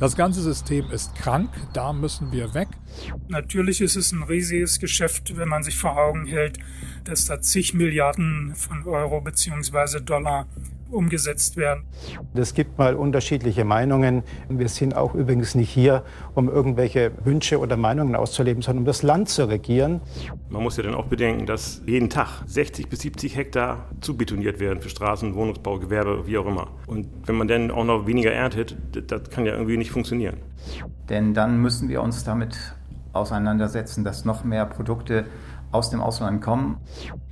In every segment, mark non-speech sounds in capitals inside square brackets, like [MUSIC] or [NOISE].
Das ganze System ist krank, da müssen wir weg. Natürlich ist es ein riesiges Geschäft, wenn man sich vor Augen hält, dass da zig Milliarden von Euro bzw. Dollar umgesetzt werden. Es gibt mal unterschiedliche Meinungen. Wir sind auch übrigens nicht hier, um irgendwelche Wünsche oder Meinungen auszuleben, sondern um das Land zu regieren. Man muss ja dann auch bedenken, dass jeden Tag 60 bis 70 Hektar zubetoniert werden für Straßen, Wohnungsbau, Gewerbe, wie auch immer. Und wenn man dann auch noch weniger erntet, das kann ja irgendwie nicht funktionieren. Denn dann müssen wir uns damit auseinandersetzen, dass noch mehr Produkte aus dem Ausland kommen.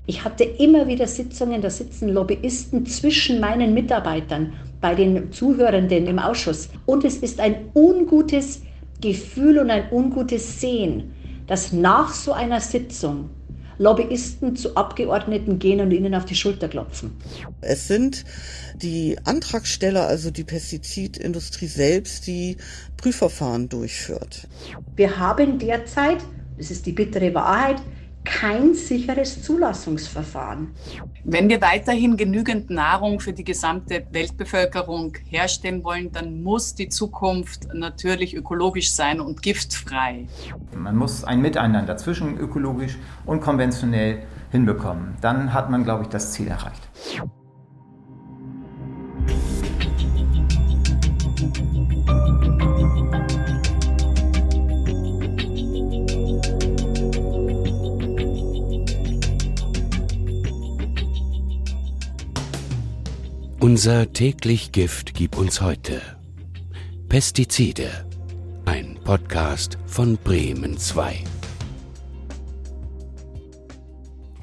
Ich hatte immer wieder Sitzungen, da sitzen Lobbyisten zwischen meinen Mitarbeitern, bei den Zuhörenden im Ausschuss. Und es ist ein ungutes Gefühl und ein ungutes Sehen, dass nach so einer Sitzung Lobbyisten zu Abgeordneten gehen und ihnen auf die Schulter klopfen. Es sind die Antragsteller, also die Pestizidindustrie selbst, die Prüfverfahren durchführt. Wir haben derzeit, das ist die bittere Wahrheit, kein sicheres Zulassungsverfahren. Wenn wir weiterhin genügend Nahrung für die gesamte Weltbevölkerung herstellen wollen, dann muss die Zukunft natürlich ökologisch sein und giftfrei. Man muss ein Miteinander zwischen ökologisch und konventionell hinbekommen. Dann hat man, glaube ich, das Ziel erreicht. Unser täglich Gift gibt uns heute Pestizide. Ein Podcast von Bremen 2.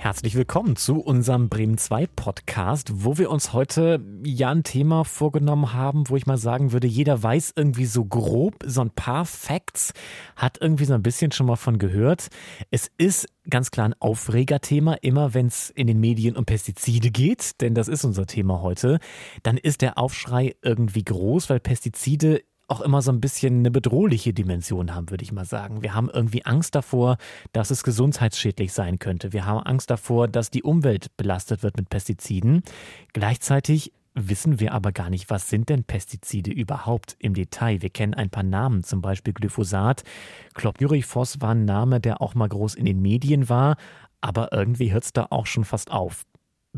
Herzlich willkommen zu unserem Bremen 2 Podcast, wo wir uns heute ja ein Thema vorgenommen haben, wo ich mal sagen würde, jeder weiß irgendwie so grob, so ein paar Facts, hat irgendwie so ein bisschen schon mal von gehört. Es ist ganz klar ein Aufregerthema, immer wenn es in den Medien um Pestizide geht, denn das ist unser Thema heute, dann ist der Aufschrei irgendwie groß, weil Pestizide auch immer so ein bisschen eine bedrohliche Dimension haben, würde ich mal sagen. Wir haben irgendwie Angst davor, dass es gesundheitsschädlich sein könnte. Wir haben Angst davor, dass die Umwelt belastet wird mit Pestiziden. Gleichzeitig wissen wir aber gar nicht, was sind denn Pestizide überhaupt im Detail. Wir kennen ein paar Namen, zum Beispiel Glyphosat. Chlorpyrifos war ein Name, der auch mal groß in den Medien war, aber irgendwie hört es da auch schon fast auf.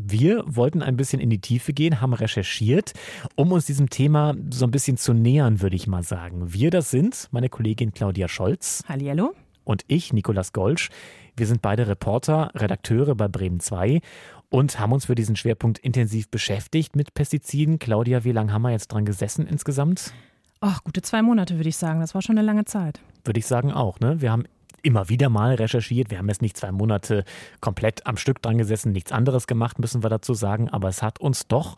Wir wollten ein bisschen in die Tiefe gehen, haben recherchiert, um uns diesem Thema so ein bisschen zu nähern, würde ich mal sagen. Wir, das sind meine Kollegin Claudia Scholz. Hallihallo. Und ich, Nikolas Golsch. Wir sind beide Reporter, Redakteure bei Bremen 2 und haben uns für diesen Schwerpunkt intensiv beschäftigt mit Pestiziden. Claudia, wie lange haben wir jetzt dran gesessen insgesamt? Ach, gute zwei Monate, würde ich sagen. Das war schon eine lange Zeit. Würde ich sagen auch, ne? Wir haben immer wieder mal recherchiert. Wir haben jetzt nicht zwei Monate komplett am Stück dran gesessen, nichts anderes gemacht, müssen wir dazu sagen. Aber es hat uns doch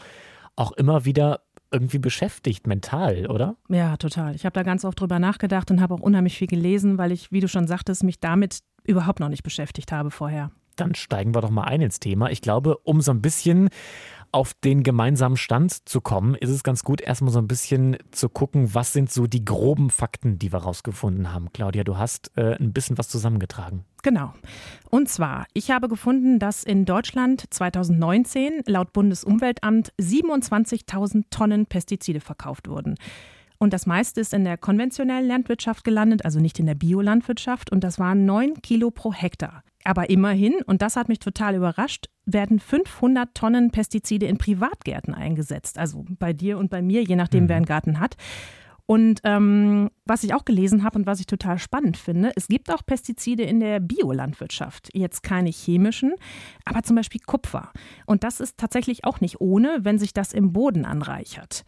auch immer wieder irgendwie beschäftigt, mental, oder? Ja, total. Ich habe da ganz oft drüber nachgedacht und habe auch unheimlich viel gelesen, weil ich, wie du schon sagtest, mich damit überhaupt noch nicht beschäftigt habe vorher. Dann steigen wir doch mal ein ins Thema. Ich glaube, um so ein bisschen auf den gemeinsamen Stand zu kommen, ist es ganz gut, erstmal so ein bisschen zu gucken, was sind so die groben Fakten, die wir rausgefunden haben. Claudia, du hast äh, ein bisschen was zusammengetragen. Genau. Und zwar, ich habe gefunden, dass in Deutschland 2019 laut Bundesumweltamt 27.000 Tonnen Pestizide verkauft wurden. Und das meiste ist in der konventionellen Landwirtschaft gelandet, also nicht in der Biolandwirtschaft. Und das waren 9 Kilo pro Hektar. Aber immerhin, und das hat mich total überrascht, werden 500 Tonnen Pestizide in Privatgärten eingesetzt. Also bei dir und bei mir, je nachdem, mhm. wer einen Garten hat. Und ähm, was ich auch gelesen habe und was ich total spannend finde, es gibt auch Pestizide in der Biolandwirtschaft. Jetzt keine chemischen, aber zum Beispiel Kupfer. Und das ist tatsächlich auch nicht ohne, wenn sich das im Boden anreichert.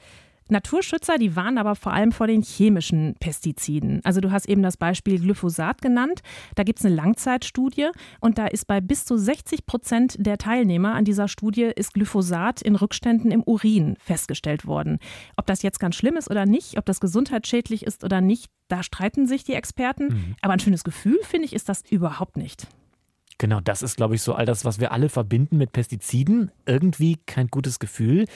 Naturschützer, die warnen aber vor allem vor den chemischen Pestiziden. Also du hast eben das Beispiel Glyphosat genannt. Da gibt es eine Langzeitstudie und da ist bei bis zu 60 Prozent der Teilnehmer an dieser Studie ist Glyphosat in Rückständen im Urin festgestellt worden. Ob das jetzt ganz schlimm ist oder nicht, ob das gesundheitsschädlich ist oder nicht, da streiten sich die Experten. Mhm. Aber ein schönes Gefühl, finde ich, ist das überhaupt nicht. Genau, das ist, glaube ich, so all das, was wir alle verbinden mit Pestiziden. Irgendwie kein gutes Gefühl.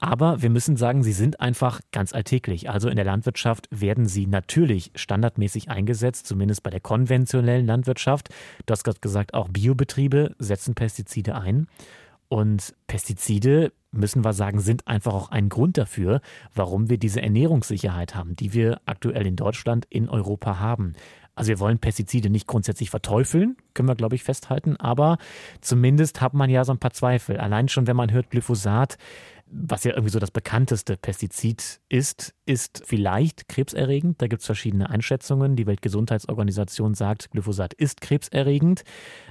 Aber wir müssen sagen, sie sind einfach ganz alltäglich. Also in der Landwirtschaft werden sie natürlich standardmäßig eingesetzt, zumindest bei der konventionellen Landwirtschaft. Du hast gerade gesagt, auch Biobetriebe setzen Pestizide ein. Und Pestizide müssen wir sagen, sind einfach auch ein Grund dafür, warum wir diese Ernährungssicherheit haben, die wir aktuell in Deutschland, in Europa haben. Also wir wollen Pestizide nicht grundsätzlich verteufeln, können wir, glaube ich, festhalten, aber zumindest hat man ja so ein paar Zweifel. Allein schon, wenn man hört Glyphosat, was ja irgendwie so das bekannteste Pestizid ist, ist vielleicht krebserregend. Da gibt es verschiedene Einschätzungen. Die Weltgesundheitsorganisation sagt, Glyphosat ist krebserregend.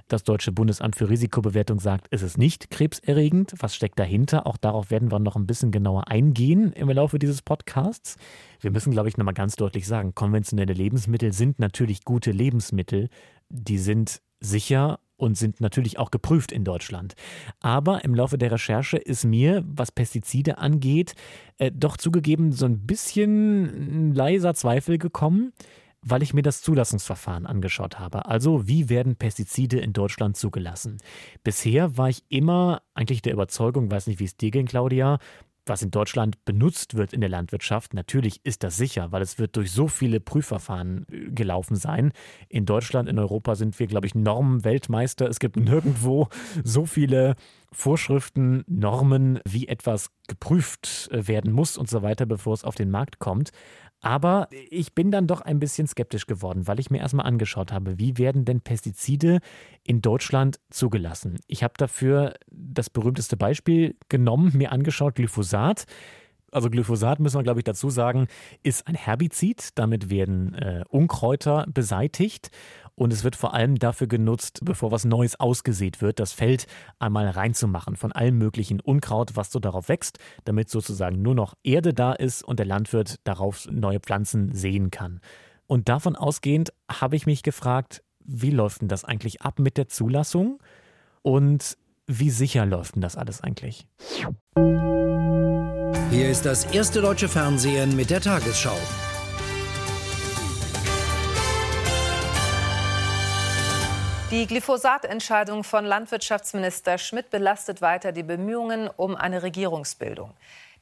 Das Deutsche Bundesamt für Risikobewertung sagt, es ist nicht krebserregend. Was steckt dahinter? Auch darauf werden wir noch ein bisschen genauer eingehen im Laufe dieses Podcasts. Wir müssen, glaube ich, nochmal ganz deutlich sagen, konventionelle Lebensmittel sind natürlich gute Lebensmittel. Die sind sicher und sind natürlich auch geprüft in Deutschland. Aber im Laufe der Recherche ist mir, was Pestizide angeht, äh, doch zugegeben so ein bisschen leiser Zweifel gekommen, weil ich mir das Zulassungsverfahren angeschaut habe. Also wie werden Pestizide in Deutschland zugelassen? Bisher war ich immer eigentlich der Überzeugung, weiß nicht, wie es dir ging, Claudia, was in Deutschland benutzt wird in der Landwirtschaft, natürlich ist das sicher, weil es wird durch so viele Prüfverfahren äh, gelaufen sein. In Deutschland, in Europa sind wir, glaube ich, Normenweltmeister. Es gibt [LAUGHS] nirgendwo so viele Vorschriften, Normen, wie etwas geprüft äh, werden muss und so weiter, bevor es auf den Markt kommt. Aber ich bin dann doch ein bisschen skeptisch geworden, weil ich mir erstmal angeschaut habe, wie werden denn Pestizide in Deutschland zugelassen. Ich habe dafür das berühmteste Beispiel genommen, mir angeschaut, Glyphosat. Also Glyphosat, müssen wir, glaube ich, dazu sagen, ist ein Herbizid. Damit werden äh, Unkräuter beseitigt. Und es wird vor allem dafür genutzt, bevor was Neues ausgesät wird, das Feld einmal reinzumachen von allem möglichen Unkraut, was so darauf wächst, damit sozusagen nur noch Erde da ist und der Landwirt darauf neue Pflanzen sehen kann. Und davon ausgehend habe ich mich gefragt, wie läuft denn das eigentlich ab mit der Zulassung und wie sicher läuft denn das alles eigentlich? Hier ist das erste deutsche Fernsehen mit der Tagesschau. Die Glyphosat-Entscheidung von Landwirtschaftsminister Schmidt belastet weiter die Bemühungen um eine Regierungsbildung.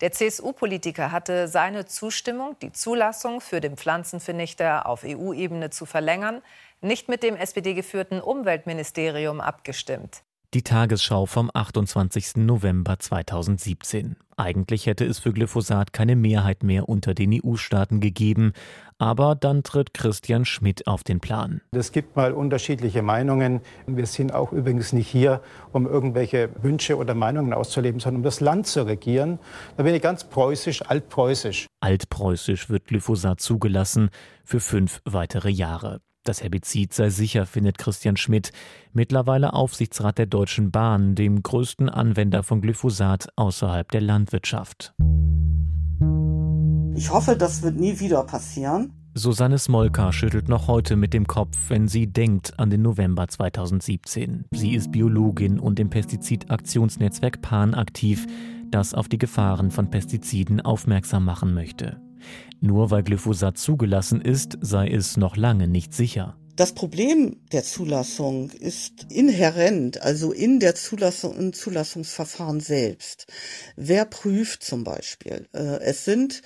Der CSU-Politiker hatte seine Zustimmung, die Zulassung für den Pflanzenvernichter auf EU-Ebene zu verlängern, nicht mit dem SPD-geführten Umweltministerium abgestimmt. Die Tagesschau vom 28. November 2017. Eigentlich hätte es für Glyphosat keine Mehrheit mehr unter den EU-Staaten gegeben, aber dann tritt Christian Schmidt auf den Plan. Es gibt mal unterschiedliche Meinungen. Wir sind auch übrigens nicht hier, um irgendwelche Wünsche oder Meinungen auszuleben, sondern um das Land zu regieren. Da bin ich ganz preußisch, altpreußisch. Altpreußisch wird Glyphosat zugelassen für fünf weitere Jahre. Das Herbizid sei sicher, findet Christian Schmidt, mittlerweile Aufsichtsrat der Deutschen Bahn, dem größten Anwender von Glyphosat außerhalb der Landwirtschaft. Ich hoffe, das wird nie wieder passieren. Susanne Smolka schüttelt noch heute mit dem Kopf, wenn sie denkt an den November 2017. Sie ist Biologin und im Pestizidaktionsnetzwerk PAN aktiv, das auf die Gefahren von Pestiziden aufmerksam machen möchte. Nur weil Glyphosat zugelassen ist, sei es noch lange nicht sicher. Das Problem der Zulassung ist inhärent, also in der Zulassung, im Zulassungsverfahren selbst. Wer prüft zum Beispiel? Äh, es sind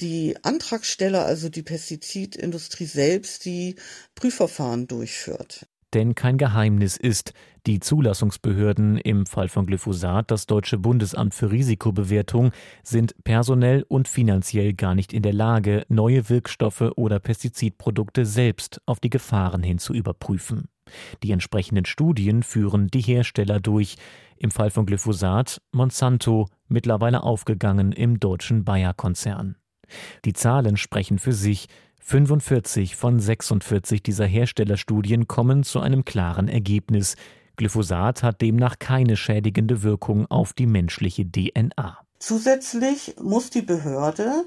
die Antragsteller, also die Pestizidindustrie selbst, die Prüfverfahren durchführt. Denn kein Geheimnis ist, die Zulassungsbehörden im Fall von Glyphosat, das Deutsche Bundesamt für Risikobewertung, sind personell und finanziell gar nicht in der Lage, neue Wirkstoffe oder Pestizidprodukte selbst auf die Gefahren hin zu überprüfen. Die entsprechenden Studien führen die Hersteller durch. Im Fall von Glyphosat Monsanto, mittlerweile aufgegangen im deutschen Bayer-Konzern. Die Zahlen sprechen für sich. 45 von 46 dieser Herstellerstudien kommen zu einem klaren Ergebnis. Glyphosat hat demnach keine schädigende Wirkung auf die menschliche DNA. Zusätzlich muss die Behörde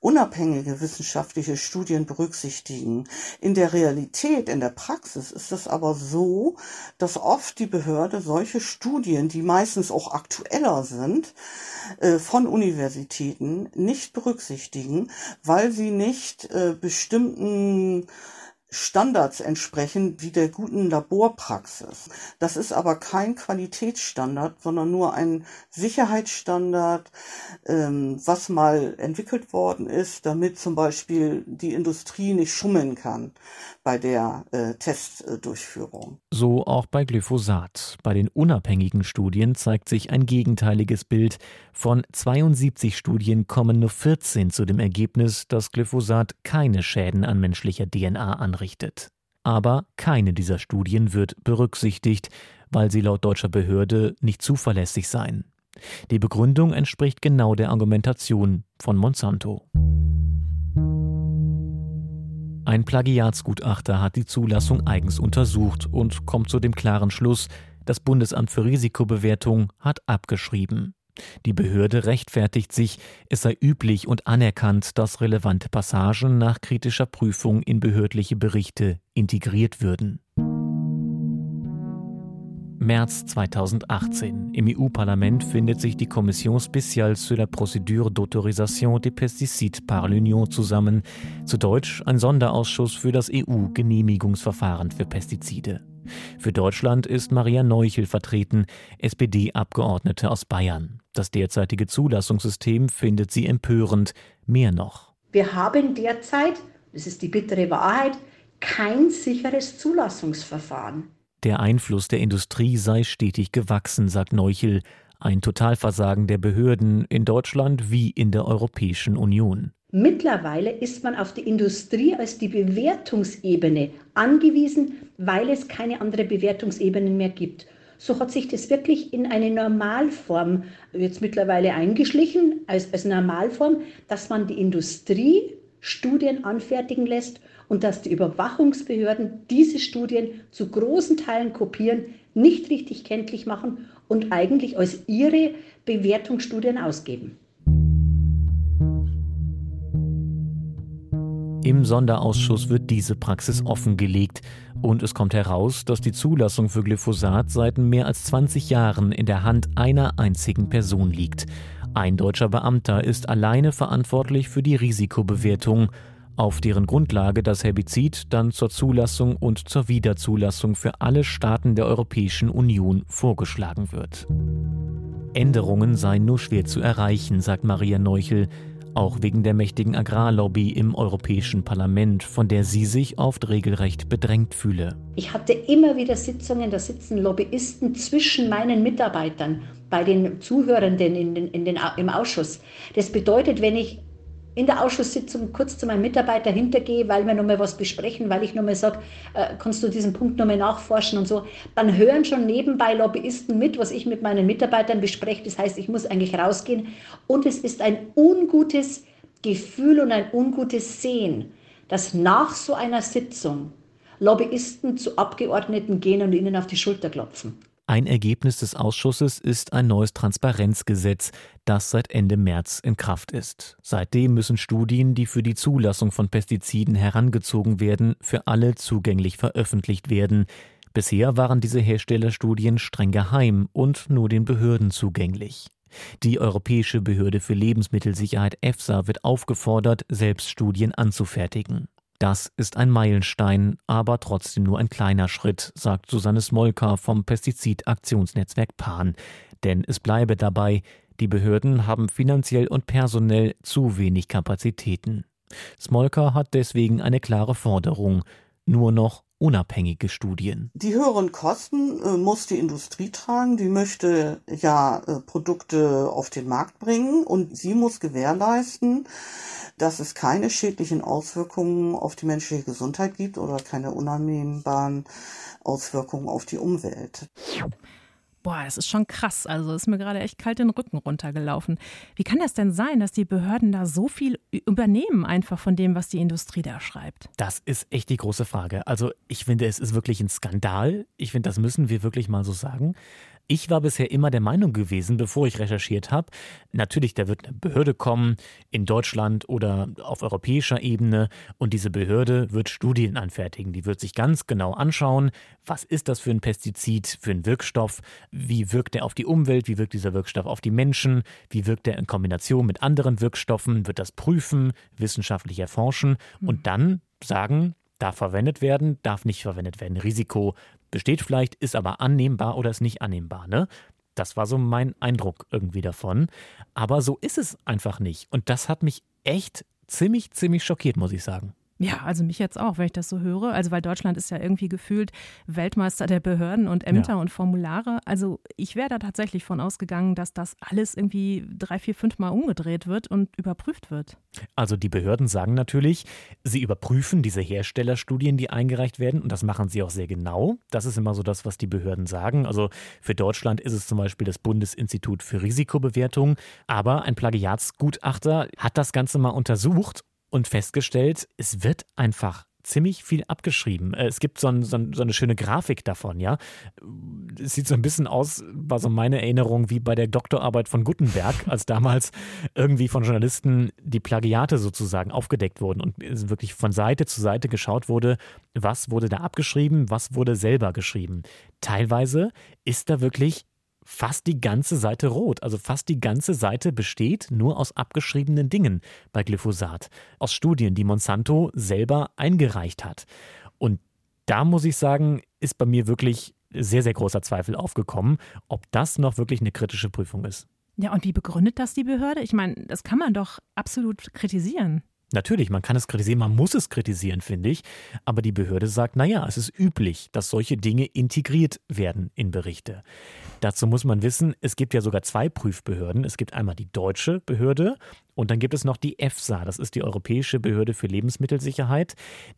unabhängige wissenschaftliche Studien berücksichtigen. In der Realität, in der Praxis ist es aber so, dass oft die Behörde solche Studien, die meistens auch aktueller sind, äh, von Universitäten nicht berücksichtigen, weil sie nicht äh, bestimmten Standards entsprechen wie der guten Laborpraxis. Das ist aber kein Qualitätsstandard, sondern nur ein Sicherheitsstandard, ähm, was mal entwickelt worden ist, damit zum Beispiel die Industrie nicht schummeln kann bei der äh, Testdurchführung. So auch bei Glyphosat. Bei den unabhängigen Studien zeigt sich ein gegenteiliges Bild. Von 72 Studien kommen nur 14 zu dem Ergebnis, dass Glyphosat keine Schäden an menschlicher DNA anrichtet. Aber keine dieser Studien wird berücksichtigt, weil sie laut deutscher Behörde nicht zuverlässig seien. Die Begründung entspricht genau der Argumentation von Monsanto. Ein Plagiatsgutachter hat die Zulassung eigens untersucht und kommt zu dem klaren Schluss, das Bundesamt für Risikobewertung hat abgeschrieben. Die Behörde rechtfertigt sich, es sei üblich und anerkannt, dass relevante Passagen nach kritischer Prüfung in behördliche Berichte integriert würden. März 2018. Im EU-Parlament findet sich die Commission spéciale sur la procédure d'autorisation des pesticides par l'Union zusammen, zu Deutsch ein Sonderausschuss für das EU-Genehmigungsverfahren für Pestizide. Für Deutschland ist Maria Neuchel vertreten, SPD-Abgeordnete aus Bayern. Das derzeitige Zulassungssystem findet sie empörend. Mehr noch. Wir haben derzeit, das ist die bittere Wahrheit, kein sicheres Zulassungsverfahren. Der Einfluss der Industrie sei stetig gewachsen, sagt Neuchel. Ein Totalversagen der Behörden in Deutschland wie in der Europäischen Union. Mittlerweile ist man auf die Industrie als die Bewertungsebene angewiesen, weil es keine andere Bewertungsebenen mehr gibt. So hat sich das wirklich in eine Normalform jetzt mittlerweile eingeschlichen, als, als Normalform, dass man die Industrie Studien anfertigen lässt und dass die Überwachungsbehörden diese Studien zu großen Teilen kopieren, nicht richtig kenntlich machen und eigentlich als ihre Bewertungsstudien ausgeben. Im Sonderausschuss wird diese Praxis offengelegt und es kommt heraus, dass die Zulassung für Glyphosat seit mehr als 20 Jahren in der Hand einer einzigen Person liegt. Ein deutscher Beamter ist alleine verantwortlich für die Risikobewertung auf deren Grundlage das Herbizid dann zur Zulassung und zur Wiederzulassung für alle Staaten der Europäischen Union vorgeschlagen wird. Änderungen seien nur schwer zu erreichen, sagt Maria Neuchel, auch wegen der mächtigen Agrarlobby im Europäischen Parlament, von der sie sich oft regelrecht bedrängt fühle. Ich hatte immer wieder Sitzungen, da sitzen Lobbyisten zwischen meinen Mitarbeitern, bei den Zuhörenden in den, in den, im Ausschuss. Das bedeutet, wenn ich in der Ausschusssitzung kurz zu meinem Mitarbeiter hintergehe, weil wir nochmal was besprechen, weil ich nochmal sage, äh, kannst du diesen Punkt nochmal nachforschen und so, dann hören schon nebenbei Lobbyisten mit, was ich mit meinen Mitarbeitern bespreche. Das heißt, ich muss eigentlich rausgehen und es ist ein ungutes Gefühl und ein ungutes Sehen, dass nach so einer Sitzung Lobbyisten zu Abgeordneten gehen und ihnen auf die Schulter klopfen. Ein Ergebnis des Ausschusses ist ein neues Transparenzgesetz, das seit Ende März in Kraft ist. Seitdem müssen Studien, die für die Zulassung von Pestiziden herangezogen werden, für alle zugänglich veröffentlicht werden. Bisher waren diese Herstellerstudien streng geheim und nur den Behörden zugänglich. Die Europäische Behörde für Lebensmittelsicherheit EFSA wird aufgefordert, selbst Studien anzufertigen. Das ist ein Meilenstein, aber trotzdem nur ein kleiner Schritt, sagt Susanne Smolka vom Pestizidaktionsnetzwerk PAN. Denn es bleibe dabei, die Behörden haben finanziell und personell zu wenig Kapazitäten. Smolka hat deswegen eine klare Forderung. Nur noch unabhängige Studien. Die höheren Kosten äh, muss die Industrie tragen. Die möchte ja äh, Produkte auf den Markt bringen und sie muss gewährleisten, dass es keine schädlichen Auswirkungen auf die menschliche Gesundheit gibt oder keine unannehmbaren Auswirkungen auf die Umwelt. Boah, das ist schon krass. Also ist mir gerade echt kalt den Rücken runtergelaufen. Wie kann das denn sein, dass die Behörden da so viel übernehmen, einfach von dem, was die Industrie da schreibt? Das ist echt die große Frage. Also ich finde, es ist wirklich ein Skandal. Ich finde, das müssen wir wirklich mal so sagen. Ich war bisher immer der Meinung gewesen, bevor ich recherchiert habe, natürlich, da wird eine Behörde kommen in Deutschland oder auf europäischer Ebene und diese Behörde wird Studien anfertigen. Die wird sich ganz genau anschauen, was ist das für ein Pestizid, für ein Wirkstoff, wie wirkt er auf die Umwelt, wie wirkt dieser Wirkstoff auf die Menschen, wie wirkt er in Kombination mit anderen Wirkstoffen, wird das prüfen, wissenschaftlich erforschen und dann sagen, Darf verwendet werden, darf nicht verwendet werden. Risiko besteht vielleicht, ist aber annehmbar oder ist nicht annehmbar. Ne? Das war so mein Eindruck irgendwie davon. Aber so ist es einfach nicht. Und das hat mich echt ziemlich, ziemlich schockiert, muss ich sagen. Ja, also mich jetzt auch, wenn ich das so höre. Also weil Deutschland ist ja irgendwie gefühlt Weltmeister der Behörden und Ämter ja. und Formulare. Also ich wäre da tatsächlich von ausgegangen, dass das alles irgendwie drei, vier, fünf Mal umgedreht wird und überprüft wird. Also die Behörden sagen natürlich, sie überprüfen diese Herstellerstudien, die eingereicht werden und das machen sie auch sehr genau. Das ist immer so das, was die Behörden sagen. Also für Deutschland ist es zum Beispiel das Bundesinstitut für Risikobewertung. Aber ein Plagiatsgutachter hat das Ganze mal untersucht und festgestellt, es wird einfach ziemlich viel abgeschrieben. Äh, es gibt so, ein, so, eine schöne Grafik davon, ja. Es sieht so ein bisschen aus, war so meine Erinnerung, wie bei der Doktorarbeit von Gutenberg, als damals irgendwie von Journalisten die Plagiate sozusagen aufgedeckt wurden und wirklich von Seite zu Seite geschaut wurde, was wurde da abgeschrieben, was wurde selber geschrieben. Teilweise ist da wirklich fast die ganze Seite rot. Also fast die ganze Seite besteht nur aus abgeschriebenen Dingen bei Glyphosat. Aus Studien, die Monsanto selber eingereicht hat. Und da muss ich sagen, ist bei mir wirklich sehr, sehr großer Zweifel aufgekommen, ob das noch wirklich eine kritische Prüfung ist. Ja, und wie begründet das die Behörde? Ich meine, das kann man doch absolut kritisieren. Natürlich, man kann es kritisieren, man muss es kritisieren, finde ich. Aber die Behörde sagt, naja, es ist üblich, dass solche Dinge integriert werden in Berichte. Dazu muss man wissen, es gibt ja sogar zwei Prüfbehörden. Es gibt einmal die deutsche Behörde und dann gibt es noch die EFSA, das ist die Europäische Behörde für Lebensmittelsicherheit,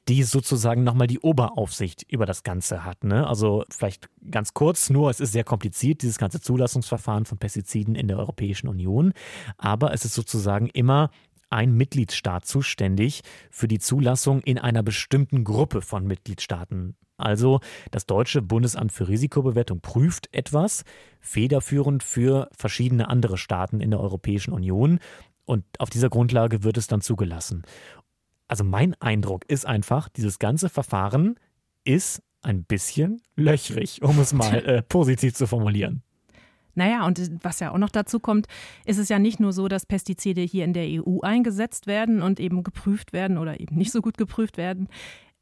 die sozusagen nochmal die Oberaufsicht über das Ganze hat. Ne? Also vielleicht ganz kurz, nur es ist sehr kompliziert, dieses ganze Zulassungsverfahren von Pestiziden in der Europäischen Union. Aber es ist sozusagen immer ein Mitgliedstaat zuständig für die Zulassung in einer bestimmten Gruppe von Mitgliedstaaten. Also das deutsche Bundesamt für Risikobewertung prüft etwas, federführend für verschiedene andere Staaten in der Europäischen Union. Und auf dieser Grundlage wird es dann zugelassen. Also mein Eindruck ist einfach, dieses ganze Verfahren ist ein bisschen löchrig, um es mal [LAUGHS] äh, positiv zu formulieren. Naja, und was ja auch noch dazu kommt, ist es ja nicht nur so, dass Pestizide hier in der EU eingesetzt werden und eben geprüft werden oder eben nicht so gut geprüft werden.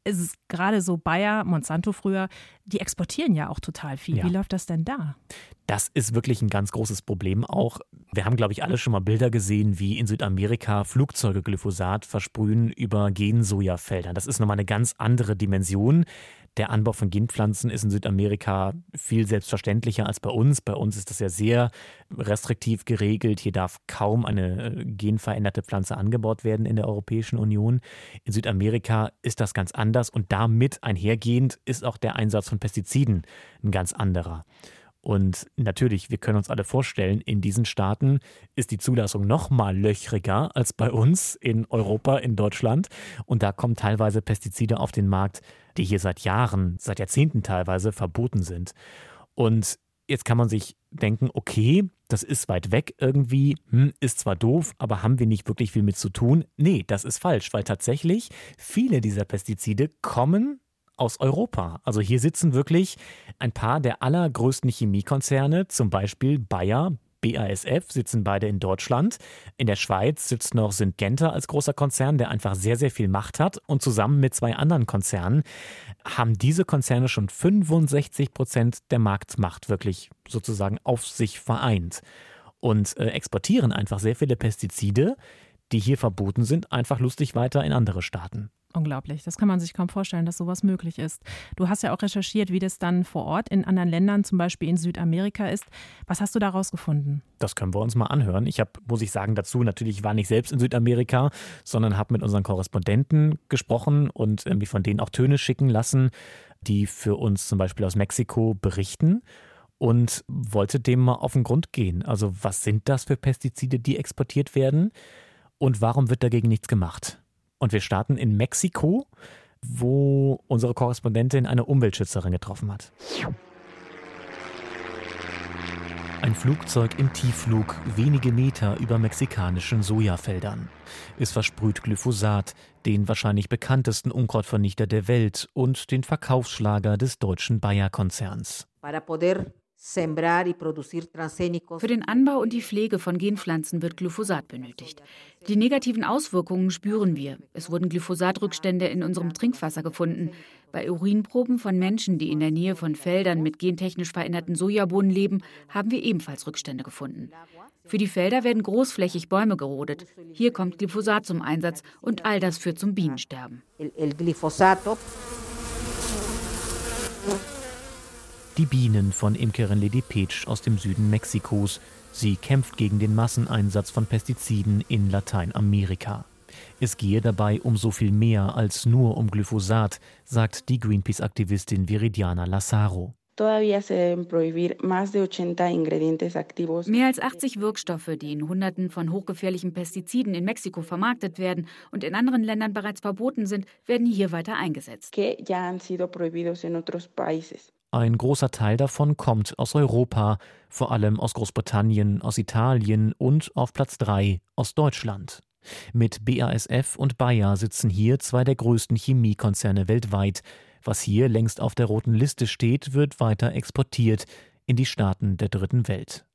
Es ist gerade so Bayer, Monsanto früher, die exportieren ja auch total viel. Ja. Wie läuft das denn da? Das ist wirklich ein ganz großes Problem auch. Wir haben, glaube ich, alle schon mal Bilder gesehen, wie in Südamerika Flugzeuge Glyphosat versprühen über Gensojafeldern. Das ist nochmal eine ganz andere Dimension. Der Anbau von Genpflanzen ist in Südamerika viel selbstverständlicher als bei uns. Bei uns ist das ja sehr restriktiv geregelt. Hier darf kaum eine äh, genveränderte Pflanze angebaut werden in der Europäischen Union. In Südamerika ist das ganz anders und damit einhergehend ist auch der Einsatz von Pestiziden ein ganz anderer. Und natürlich, wir können uns alle vorstellen, in diesen Staaten ist die Zulassung noch mal löchriger als bei uns in Europa, in Deutschland. Und da kommen teilweise Pestizide auf den Markt, die hier seit Jahren, seit Jahrzehnten teilweise verboten sind. Und jetzt kann man sich denken, okay, das ist weit weg irgendwie, hm, ist zwar doof, aber haben wir nicht wirklich viel mit zu tun? Nee, das ist falsch, weil tatsächlich viele dieser Pestizide kommen aus Europa. Also hier sitzen wirklich ein paar der allergrößten Chemiekonzerne, zum Beispiel Bayer, BASF sitzen beide in Deutschland. In der Schweiz sitzt noch Syngenta als großer Konzern, der einfach sehr, sehr viel Macht hat. Und zusammen mit zwei anderen Konzernen haben diese Konzerne schon 65 Prozent der Marktmacht wirklich sozusagen auf sich vereint und äh, exportieren einfach sehr viele Pestizide, die hier verboten sind, einfach lustig weiter in andere Staaten. Unglaublich. Das kann man sich kaum vorstellen, dass sowas möglich ist. Du hast ja auch recherchiert, wie das dann vor Ort in anderen Ländern, zum Beispiel in Südamerika ist. Was hast du da rausgefunden? Das können wir uns mal anhören. Ich habe, muss ich sagen, dazu natürlich war nicht selbst in Südamerika, sondern habe mit unseren Korrespondenten gesprochen und irgendwie von denen auch Töne schicken lassen, die für uns zum Beispiel aus Mexiko berichten und wollte dem mal auf den Grund gehen. Also was sind das für Pestizide, die exportiert werden und warum wird dagegen nichts gemacht? Und wir starten in Mexiko, wo unsere Korrespondentin eine Umweltschützerin getroffen hat. Ein Flugzeug im Tiefflug, wenige Meter über mexikanischen Sojafeldern. Es versprüht Glyphosat, den wahrscheinlich bekanntesten Unkrautvernichter der Welt und den Verkaufsschlager des deutschen Bayer-Konzerns. Für den Anbau und die Pflege von Genpflanzen wird Glyphosat benötigt. Die negativen Auswirkungen spüren wir. Es wurden Glyphosatrückstände in unserem Trinkwasser gefunden. Bei Urinproben von Menschen, die in der Nähe von Feldern mit gentechnisch veränderten Sojabohnen leben, haben wir ebenfalls Rückstände gefunden. Für die Felder werden großflächig Bäume gerodet. Hier kommt Glyphosat zum Einsatz und all das führt zum Bienensterben. Die Bienen von Imkerin Lady Peach aus dem Süden Mexikos. Sie kämpft gegen den Masseneinsatz von Pestiziden in Lateinamerika. Es gehe dabei um so viel mehr als nur um Glyphosat, sagt die Greenpeace-Aktivistin Viridiana Lazaro. Mehr als 80 Wirkstoffe, die in Hunderten von hochgefährlichen Pestiziden in Mexiko vermarktet werden und in anderen Ländern bereits verboten sind, werden hier weiter eingesetzt. Ein großer Teil davon kommt aus Europa, vor allem aus Großbritannien, aus Italien und auf Platz 3 aus Deutschland. Mit BASF und Bayer sitzen hier zwei der größten Chemiekonzerne weltweit, was hier längst auf der roten Liste steht, wird weiter exportiert in die Staaten der dritten Welt.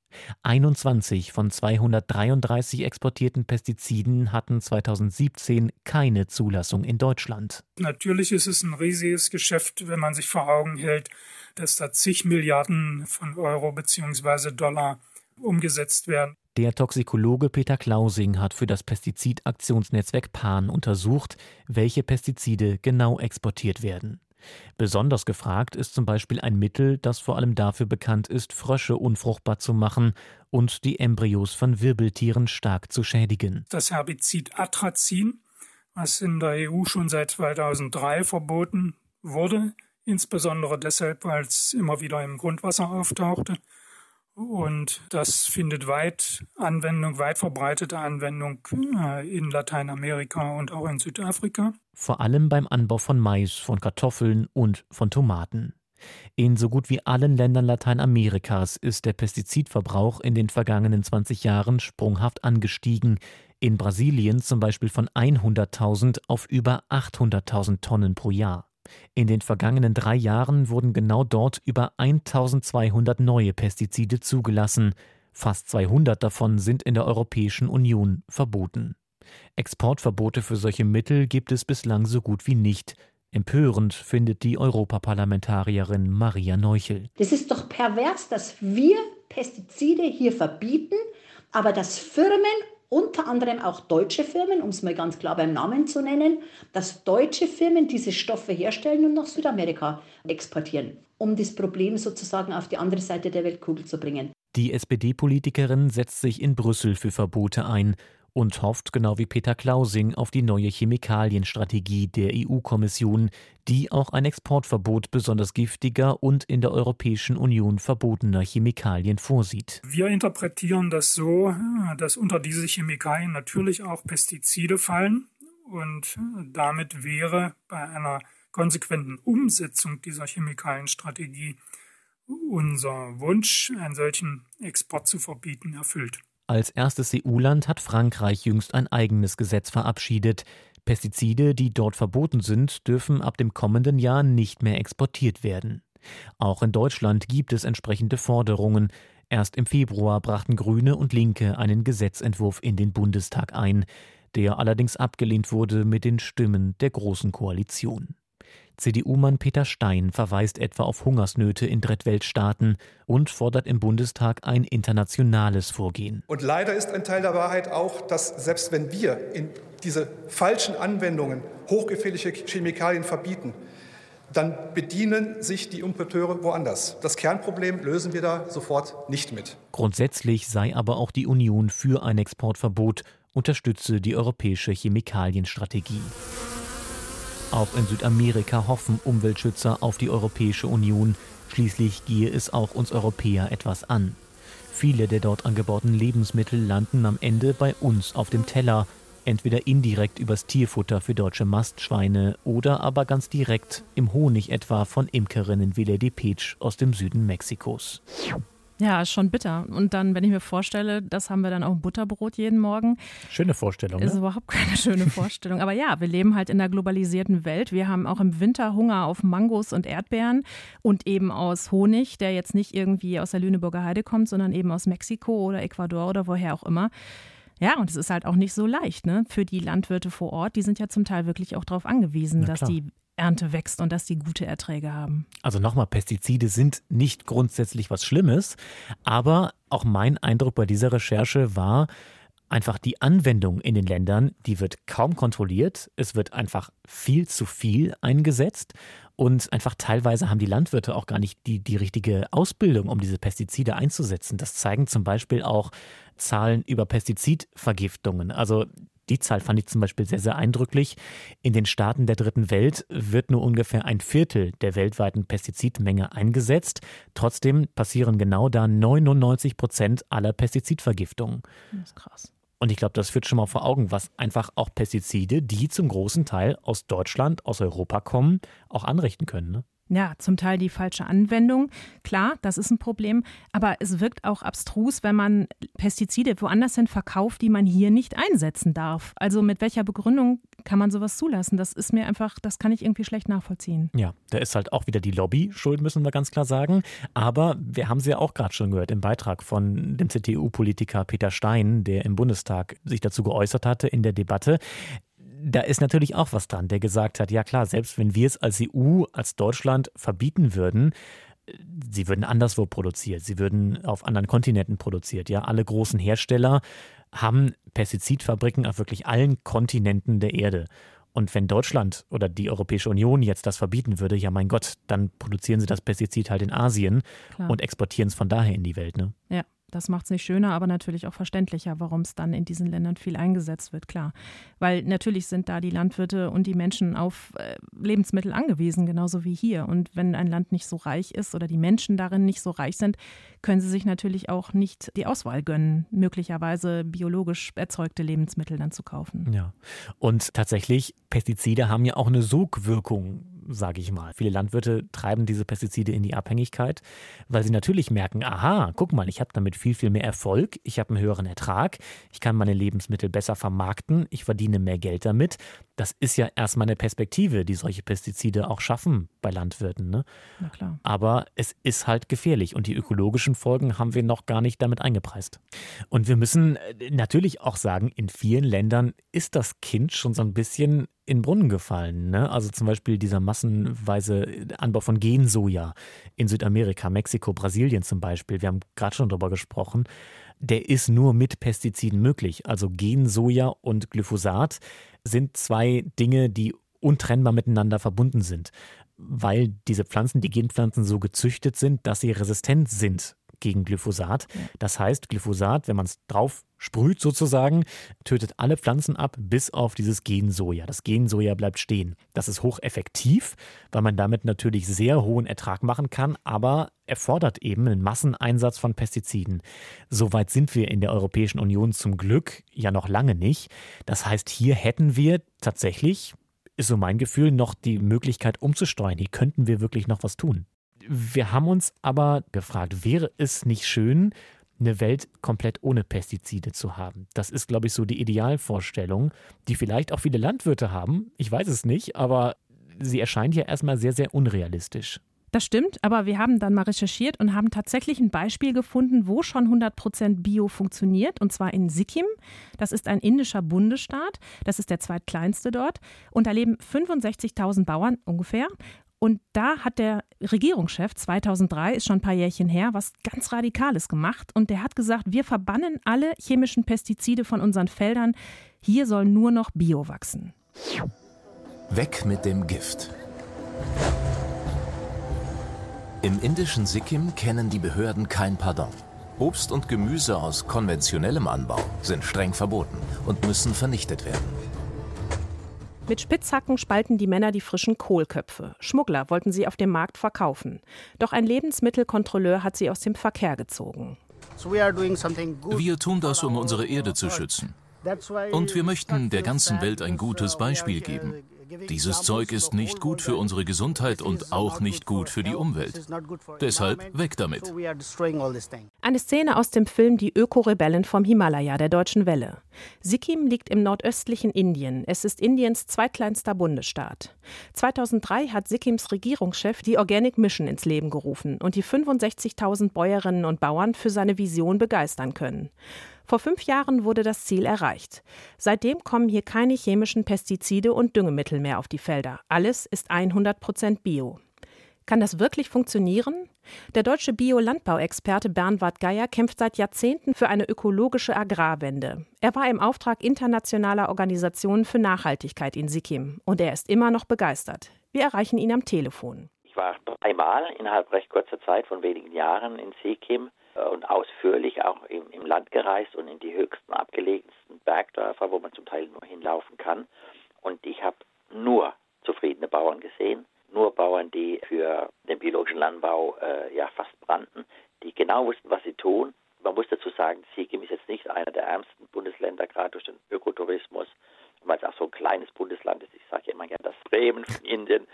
21 von 233 exportierten Pestiziden hatten 2017 keine Zulassung in Deutschland. Natürlich ist es ein riesiges Geschäft, wenn man sich vor Augen hält, dass da zig Milliarden von Euro bzw. Dollar umgesetzt werden. Der Toxikologe Peter Klausing hat für das Pestizidaktionsnetzwerk PAN untersucht, welche Pestizide genau exportiert werden. Besonders gefragt ist zum Beispiel ein Mittel, das vor allem dafür bekannt ist, Frösche unfruchtbar zu machen und die Embryos von Wirbeltieren stark zu schädigen. Das Herbizid Atrazin, was in der EU schon seit 2003 verboten wurde, insbesondere deshalb, weil es immer wieder im Grundwasser auftauchte und das findet weit Anwendung, weit verbreitete Anwendung äh, in Lateinamerika und auch in Südafrika. Vor allem beim Anbau von Mais, von Kartoffeln und von Tomaten. In so gut wie allen Ländern Lateinamerikas ist der Pestizidverbrauch in den vergangenen 20 Jahren sprunghaft angestiegen. In Brasilien zum Beispiel von 100.000 auf über 800.000 Tonnen pro Jahr. In den vergangenen drei Jahren wurden genau dort über 1200 neue Pestizide zugelassen. Fast 200 davon sind in der Europäischen Union verboten. Exportverbote für solche Mittel gibt es bislang so gut wie nicht. Empörend findet die Europaparlamentarierin Maria Neuchel. Das ist doch pervers, dass wir Pestizide hier verbieten, aber dass Firmen unter anderem auch deutsche Firmen, um es mal ganz klar beim Namen zu nennen, dass deutsche Firmen diese Stoffe herstellen und nach Südamerika exportieren, um das Problem sozusagen auf die andere Seite der Weltkugel zu bringen. Die SPD-Politikerin setzt sich in Brüssel für Verbote ein und hofft, genau wie Peter Klausing, auf die neue Chemikalienstrategie der EU-Kommission, die auch ein Exportverbot besonders giftiger und in der Europäischen Union verbotener Chemikalien vorsieht. Wir interpretieren das so, dass unter diese Chemikalien natürlich auch Pestizide fallen und damit wäre bei einer konsequenten Umsetzung dieser Chemikalienstrategie unser Wunsch, einen solchen Export zu verbieten, erfüllt. Als erstes EU-Land hat Frankreich jüngst ein eigenes Gesetz verabschiedet. Pestizide, die dort verboten sind, dürfen ab dem kommenden Jahr nicht mehr exportiert werden. Auch in Deutschland gibt es entsprechende Forderungen. Erst im Februar brachten Grüne und Linke einen Gesetzentwurf in den Bundestag ein, der allerdings abgelehnt wurde mit den Stimmen der Großen Koalition. CDU-Mann Peter Stein verweist etwa auf Hungersnöte in Drittweltstaaten und fordert im Bundestag ein internationales Vorgehen. Und leider ist ein Teil der Wahrheit auch, dass selbst wenn wir in diese falschen Anwendungen hochgefährliche Chemikalien verbieten, dann bedienen sich die Importeure woanders. Das Kernproblem lösen wir da sofort nicht mit. Grundsätzlich sei aber auch die Union für ein Exportverbot, unterstütze die europäische Chemikalienstrategie. Auch in Südamerika hoffen Umweltschützer auf die Europäische Union. Schließlich gehe es auch uns Europäer etwas an. Viele der dort angebauten Lebensmittel landen am Ende bei uns auf dem Teller, entweder indirekt übers Tierfutter für deutsche Mastschweine oder aber ganz direkt im Honig etwa von Imkerinnen wie Lady Peach aus dem Süden Mexikos. Ja, schon bitter. Und dann, wenn ich mir vorstelle, das haben wir dann auch Butterbrot jeden Morgen. Schöne Vorstellung. Ist ne? überhaupt keine schöne Vorstellung. Aber ja, wir leben halt in einer globalisierten Welt. Wir haben auch im Winter Hunger auf Mangos und Erdbeeren und eben aus Honig, der jetzt nicht irgendwie aus der Lüneburger Heide kommt, sondern eben aus Mexiko oder Ecuador oder woher auch immer. Ja, und es ist halt auch nicht so leicht ne? für die Landwirte vor Ort. Die sind ja zum Teil wirklich auch darauf angewiesen, dass die Ernte wächst und dass die gute Erträge haben. Also nochmal, Pestizide sind nicht grundsätzlich was Schlimmes, aber auch mein Eindruck bei dieser Recherche war, einfach die Anwendung in den Ländern, die wird kaum kontrolliert. Es wird einfach viel zu viel eingesetzt und einfach teilweise haben die Landwirte auch gar nicht die, die richtige Ausbildung, um diese Pestizide einzusetzen. Das zeigen zum Beispiel auch Zahlen über Pestizidvergiftungen. Also die Zahl fand ich zum Beispiel sehr, sehr eindrücklich. In den Staaten der dritten Welt wird nur ungefähr ein Viertel der weltweiten Pestizidmenge eingesetzt. Trotzdem passieren genau da 99 Prozent aller Pestizidvergiftungen. Das ist krass. Und ich glaube, das führt schon mal vor Augen, was einfach auch Pestizide, die zum großen Teil aus Deutschland, aus Europa kommen, auch anrichten können. Ne? Ja, zum Teil die falsche Anwendung. Klar, das ist ein Problem, aber es wirkt auch abstrus, wenn man Pestizide woanders hin verkauft, die man hier nicht einsetzen darf. Also mit welcher Begründung kann man sowas zulassen? Das ist mir einfach, das kann ich irgendwie schlecht nachvollziehen. Ja, da ist halt auch wieder die Lobby schuld, müssen wir ganz klar sagen. Aber wir haben sie ja auch gerade schon gehört im Beitrag von dem CDU-Politiker Peter Stein, der im Bundestag sich dazu geäußert hatte in der Debatte da ist natürlich auch was dran, der gesagt hat, ja klar, selbst wenn wir es als EU, als Deutschland verbieten würden, sie würden anderswo produziert, sie würden auf anderen Kontinenten produziert. Ja, alle großen Hersteller haben Pestizidfabriken auf wirklich allen Kontinenten der Erde. Und wenn Deutschland oder die Europäische Union jetzt das verbieten würde, ja mein Gott, dann produzieren sie das Pestizid halt in Asien Klar. und exportieren es von daher in die Welt. Ne? Ja. Das macht es nicht schöner, aber natürlich auch verständlicher, warum es dann in diesen Ländern viel eingesetzt wird, klar. Weil natürlich sind da die Landwirte und die Menschen auf äh, Lebensmittel angewiesen, genauso wie hier. Und wenn ein Land nicht so reich ist oder die Menschen darin nicht so reich sind, können sie sich natürlich auch nicht die Auswahl gönnen, möglicherweise biologisch erzeugte Lebensmittel dann zu kaufen. Ja. Und tatsächlich, Pestizide haben ja auch eine Sogwirkung sage ich mal. Viele Landwirte treiben diese Pestizide in die Abhängigkeit, weil sie natürlich merken, aha, guck mal, ich habe damit viel, viel mehr Erfolg, ich habe einen höheren Ertrag, ich kann meine Lebensmittel besser vermarkten, ich verdiene mehr Geld damit. Das ist ja erstmal eine Perspektive, die solche Pestizide auch schaffen bei Landwirten. Ne? Na klar. Aber es ist halt gefährlich und die ökologischen Folgen haben wir noch gar nicht damit eingepreist. Und wir müssen natürlich auch sagen, in vielen Ländern ist das Kind schon so ein bisschen in den Brunnen gefallen. Ne? Also zum Beispiel dieser massenweise Anbau von Gensoja in Südamerika, Mexiko, Brasilien zum Beispiel. Wir haben gerade schon darüber gesprochen. Der ist nur mit Pestiziden möglich. Also Gensoja und Glyphosat sind zwei Dinge, die untrennbar miteinander verbunden sind, weil diese Pflanzen, die Genpflanzen so gezüchtet sind, dass sie resistent sind gegen Glyphosat. Das heißt, Glyphosat, wenn man es drauf sprüht sozusagen, tötet alle Pflanzen ab, bis auf dieses Gensoja. Das Gensoja bleibt stehen. Das ist hocheffektiv, weil man damit natürlich sehr hohen Ertrag machen kann, aber erfordert eben einen Masseneinsatz von Pestiziden. Soweit sind wir in der Europäischen Union zum Glück ja noch lange nicht. Das heißt, hier hätten wir tatsächlich, ist so mein Gefühl, noch die Möglichkeit umzusteuern. Hier könnten wir wirklich noch was tun. Wir haben uns aber gefragt, wäre es nicht schön, eine Welt komplett ohne Pestizide zu haben? Das ist, glaube ich, so die Idealvorstellung, die vielleicht auch viele Landwirte haben. Ich weiß es nicht, aber sie erscheint ja erstmal sehr, sehr unrealistisch. Das stimmt, aber wir haben dann mal recherchiert und haben tatsächlich ein Beispiel gefunden, wo schon 100% Bio funktioniert, und zwar in Sikkim. Das ist ein indischer Bundesstaat, das ist der zweitkleinste dort. Und da leben 65.000 Bauern ungefähr. Und da hat der Regierungschef 2003, ist schon ein paar Jährchen her, was ganz Radikales gemacht. Und der hat gesagt, wir verbannen alle chemischen Pestizide von unseren Feldern. Hier soll nur noch Bio wachsen. Weg mit dem Gift. Im indischen Sikkim kennen die Behörden kein Pardon. Obst und Gemüse aus konventionellem Anbau sind streng verboten und müssen vernichtet werden. Mit Spitzhacken spalten die Männer die frischen Kohlköpfe. Schmuggler wollten sie auf dem Markt verkaufen. Doch ein Lebensmittelkontrolleur hat sie aus dem Verkehr gezogen. Wir tun das, um unsere Erde zu schützen. Und wir möchten der ganzen Welt ein gutes Beispiel geben. Dieses Zeug ist nicht gut für unsere Gesundheit und auch nicht gut für die Umwelt. Deshalb weg damit. Eine Szene aus dem Film Die Öko-Rebellen vom Himalaya der Deutschen Welle. Sikkim liegt im nordöstlichen Indien. Es ist Indiens zweitkleinster Bundesstaat. 2003 hat Sikkims Regierungschef die Organic Mission ins Leben gerufen und die 65.000 Bäuerinnen und Bauern für seine Vision begeistern können. Vor fünf Jahren wurde das Ziel erreicht. Seitdem kommen hier keine chemischen Pestizide und Düngemittel mehr auf die Felder. Alles ist 100 Prozent Bio. Kann das wirklich funktionieren? Der deutsche Biolandbauexperte Bernward Geier kämpft seit Jahrzehnten für eine ökologische Agrarwende. Er war im Auftrag internationaler Organisationen für Nachhaltigkeit in Sikkim und er ist immer noch begeistert. Wir erreichen ihn am Telefon. Ich war dreimal innerhalb recht kurzer Zeit von wenigen Jahren in Sikkim und ausführlich auch im, im, Land gereist und in die höchsten, abgelegensten Bergdörfer, wo man zum Teil nur hinlaufen kann. Und ich habe nur zufriedene Bauern gesehen, nur Bauern, die für den biologischen Landbau äh, ja fast brannten, die genau wussten, was sie tun. Man muss dazu sagen, Sikkim ist jetzt nicht einer der ärmsten Bundesländer, gerade durch den Ökotourismus, weil es auch so ein kleines Bundesland ist. Ich sage immer gerne das Bremen von Indien.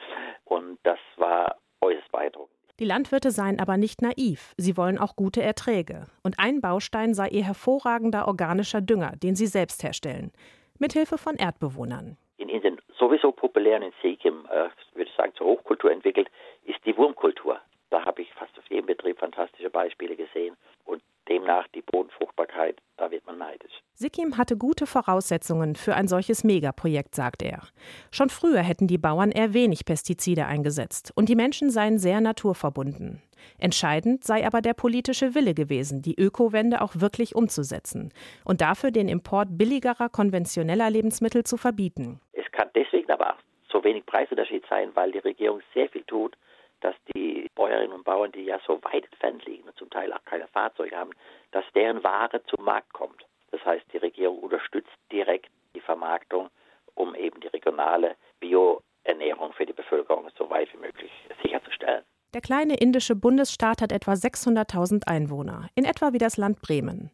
Und das war äußerst beeindruckend. Die Landwirte seien aber nicht naiv, sie wollen auch gute Erträge. Und ein Baustein sei ihr hervorragender organischer Dünger, den sie selbst herstellen, mithilfe von Erdbewohnern. In Indien sowieso populär und in Sikkim, äh, würde ich sagen, zur Hochkultur entwickelt, ist die Wurmkultur. Da habe ich fast auf jedem Betrieb fantastische Beispiele gesehen. Und demnach die Bodenfruchtbarkeit, da wird man neidisch. Sikkim hatte gute Voraussetzungen für ein solches Megaprojekt, sagt er. Schon früher hätten die Bauern eher wenig Pestizide eingesetzt und die Menschen seien sehr naturverbunden. Entscheidend sei aber der politische Wille gewesen, die Ökowende auch wirklich umzusetzen und dafür den Import billigerer konventioneller Lebensmittel zu verbieten. Es kann deswegen aber auch so wenig Preisunterschied sein, weil die Regierung sehr viel tut, dass die Bäuerinnen und Bauern, die ja so weit entfernt liegen und zum Teil auch keine Fahrzeuge haben, dass deren Ware zum Markt kommt. Das heißt, die Regierung unterstützt direkt die Vermarktung, um eben die regionale Bioernährung für die Bevölkerung so weit wie möglich sicherzustellen. Der kleine indische Bundesstaat hat etwa 600.000 Einwohner, in etwa wie das Land Bremen.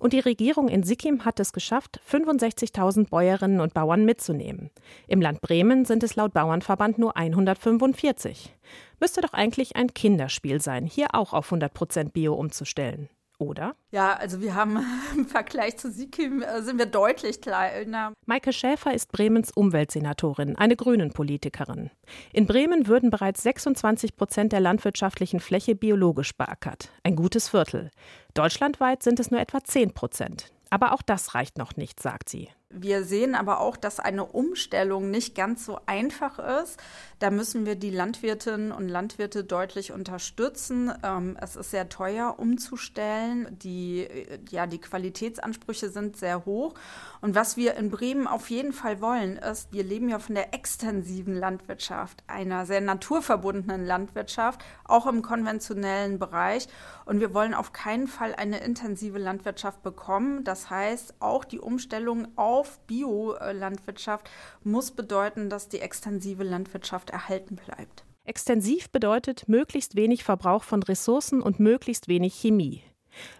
Und die Regierung in Sikkim hat es geschafft, 65.000 Bäuerinnen und Bauern mitzunehmen. Im Land Bremen sind es laut Bauernverband nur 145. Müsste doch eigentlich ein Kinderspiel sein, hier auch auf 100% Bio umzustellen oder? Ja, also wir haben [LAUGHS] im Vergleich zu Sikkim äh, sind wir deutlich kleiner. Maike Schäfer ist Bremens Umweltsenatorin, eine Grünen-Politikerin. In Bremen würden bereits 26 Prozent der landwirtschaftlichen Fläche biologisch beackert. Ein gutes Viertel. Deutschlandweit sind es nur etwa 10 Prozent. Aber auch das reicht noch nicht, sagt sie. Wir sehen aber auch, dass eine Umstellung nicht ganz so einfach ist. Da müssen wir die Landwirtinnen und Landwirte deutlich unterstützen. Ähm, es ist sehr teuer umzustellen. Die, ja, die Qualitätsansprüche sind sehr hoch. Und was wir in Bremen auf jeden Fall wollen, ist, wir leben ja von der extensiven Landwirtschaft, einer sehr naturverbundenen Landwirtschaft, auch im konventionellen Bereich. Und wir wollen auf keinen Fall eine intensive Landwirtschaft bekommen. Das heißt, auch die Umstellung auf auf Biolandwirtschaft muss bedeuten, dass die extensive Landwirtschaft erhalten bleibt. Extensiv bedeutet möglichst wenig Verbrauch von Ressourcen und möglichst wenig Chemie.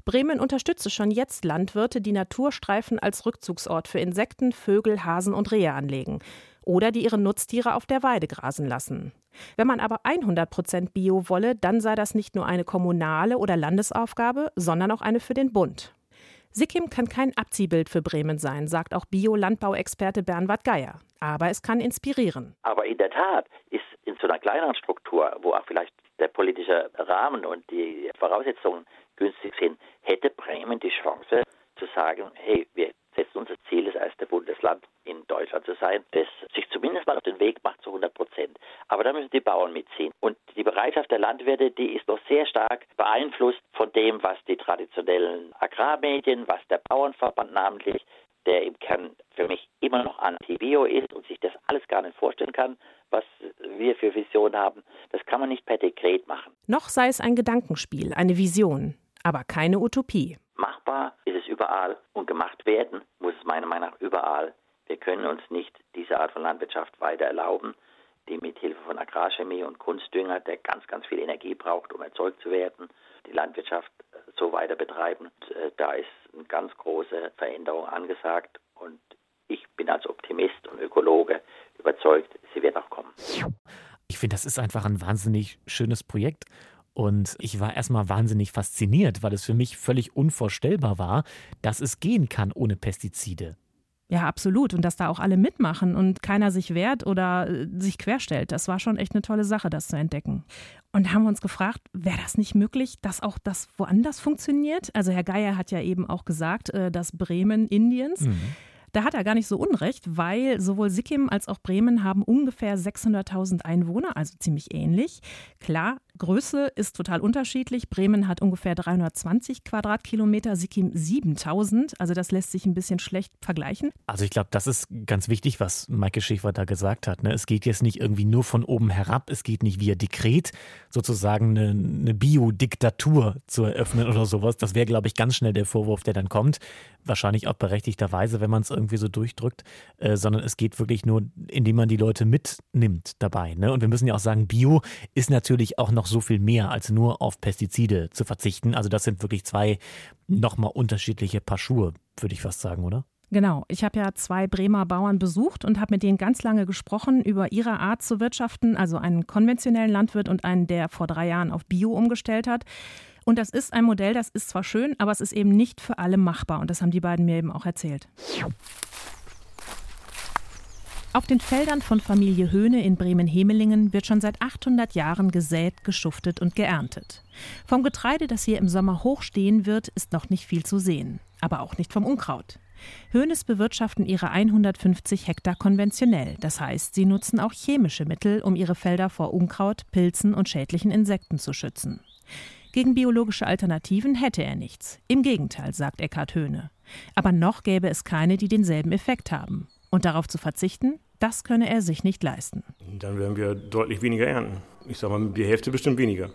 Bremen unterstütze schon jetzt Landwirte, die Naturstreifen als Rückzugsort für Insekten, Vögel, Hasen und Rehe anlegen oder die ihre Nutztiere auf der Weide grasen lassen. Wenn man aber 100% Bio wolle, dann sei das nicht nur eine kommunale oder Landesaufgabe, sondern auch eine für den Bund. Sikkim kann kein Abziehbild für Bremen sein, sagt auch Bio-Landbauexperte Bernward Geier. Aber es kann inspirieren. Aber in der Tat ist in so einer kleineren Struktur, wo auch vielleicht der politische Rahmen und die Voraussetzungen günstig sind, hätte Bremen die Chance zu sagen, hey, wir setzen unser Ziel, das erste Bundesland in Deutschland zu sein, das sich zumindest mal auf den Weg macht zu 100 Prozent. Aber da müssen die Bauern mitziehen. Und die Bereitschaft der Landwirte, die ist noch sehr stark beeinflusst von dem, was die traditionellen Agrarmedien, was der Bauernverband namentlich, der im Kern für mich immer noch anti-bio ist und sich das alles gar nicht vorstellen kann, was wir für Visionen haben. Das kann man nicht per Dekret machen. Noch sei es ein Gedankenspiel, eine Vision, aber keine Utopie. Machbar ist es überall und gemacht werden muss es meiner Meinung nach überall. Wir können uns nicht diese Art von Landwirtschaft weiter erlauben, die mit Hilfe von Agrarchemie und Kunstdünger, der ganz, ganz viel Energie braucht, um erzeugt zu werden, die Landwirtschaft so weiter betreiben. Äh, da ist eine ganz große Veränderung angesagt. Und ich bin als Optimist und Ökologe überzeugt, sie wird auch kommen. Ich finde, das ist einfach ein wahnsinnig schönes Projekt. Und ich war erstmal wahnsinnig fasziniert, weil es für mich völlig unvorstellbar war, dass es gehen kann ohne Pestizide. Ja, absolut. Und dass da auch alle mitmachen und keiner sich wehrt oder äh, sich querstellt. Das war schon echt eine tolle Sache, das zu entdecken. Und haben wir uns gefragt, wäre das nicht möglich, dass auch das woanders funktioniert? Also Herr Geier hat ja eben auch gesagt, äh, dass Bremen Indiens. Mhm. Da hat er gar nicht so unrecht, weil sowohl Sikkim als auch Bremen haben ungefähr 600.000 Einwohner, also ziemlich ähnlich. Klar, Größe ist total unterschiedlich. Bremen hat ungefähr 320 Quadratkilometer, Sikkim 7000. Also das lässt sich ein bisschen schlecht vergleichen. Also ich glaube, das ist ganz wichtig, was Maike Schäfer da gesagt hat. Ne? Es geht jetzt nicht irgendwie nur von oben herab. Es geht nicht via Dekret sozusagen eine, eine Biodiktatur zu eröffnen oder sowas. Das wäre, glaube ich, ganz schnell der Vorwurf, der dann kommt. Wahrscheinlich auch berechtigterweise, wenn man es irgendwie so durchdrückt. Äh, sondern es geht wirklich nur, indem man die Leute mitnimmt dabei. Ne? Und wir müssen ja auch sagen, Bio ist natürlich auch noch so viel mehr als nur auf Pestizide zu verzichten. Also das sind wirklich zwei nochmal unterschiedliche Paar Schuhe, würde ich fast sagen, oder? Genau, ich habe ja zwei Bremer Bauern besucht und habe mit denen ganz lange gesprochen über ihre Art zu wirtschaften, also einen konventionellen Landwirt und einen, der vor drei Jahren auf Bio umgestellt hat. Und das ist ein Modell, das ist zwar schön, aber es ist eben nicht für alle machbar. Und das haben die beiden mir eben auch erzählt. Auf den Feldern von Familie Höhne in Bremen-Hemelingen wird schon seit 800 Jahren gesät, geschuftet und geerntet. Vom Getreide, das hier im Sommer hochstehen wird, ist noch nicht viel zu sehen. Aber auch nicht vom Unkraut. Höhnes bewirtschaften ihre 150 Hektar konventionell. Das heißt, sie nutzen auch chemische Mittel, um ihre Felder vor Unkraut, Pilzen und schädlichen Insekten zu schützen. Gegen biologische Alternativen hätte er nichts. Im Gegenteil, sagt Eckhard Höhne. Aber noch gäbe es keine, die denselben Effekt haben. Und darauf zu verzichten, das könne er sich nicht leisten. Dann werden wir deutlich weniger ernten. Ich sage mal, die Hälfte bestimmt weniger.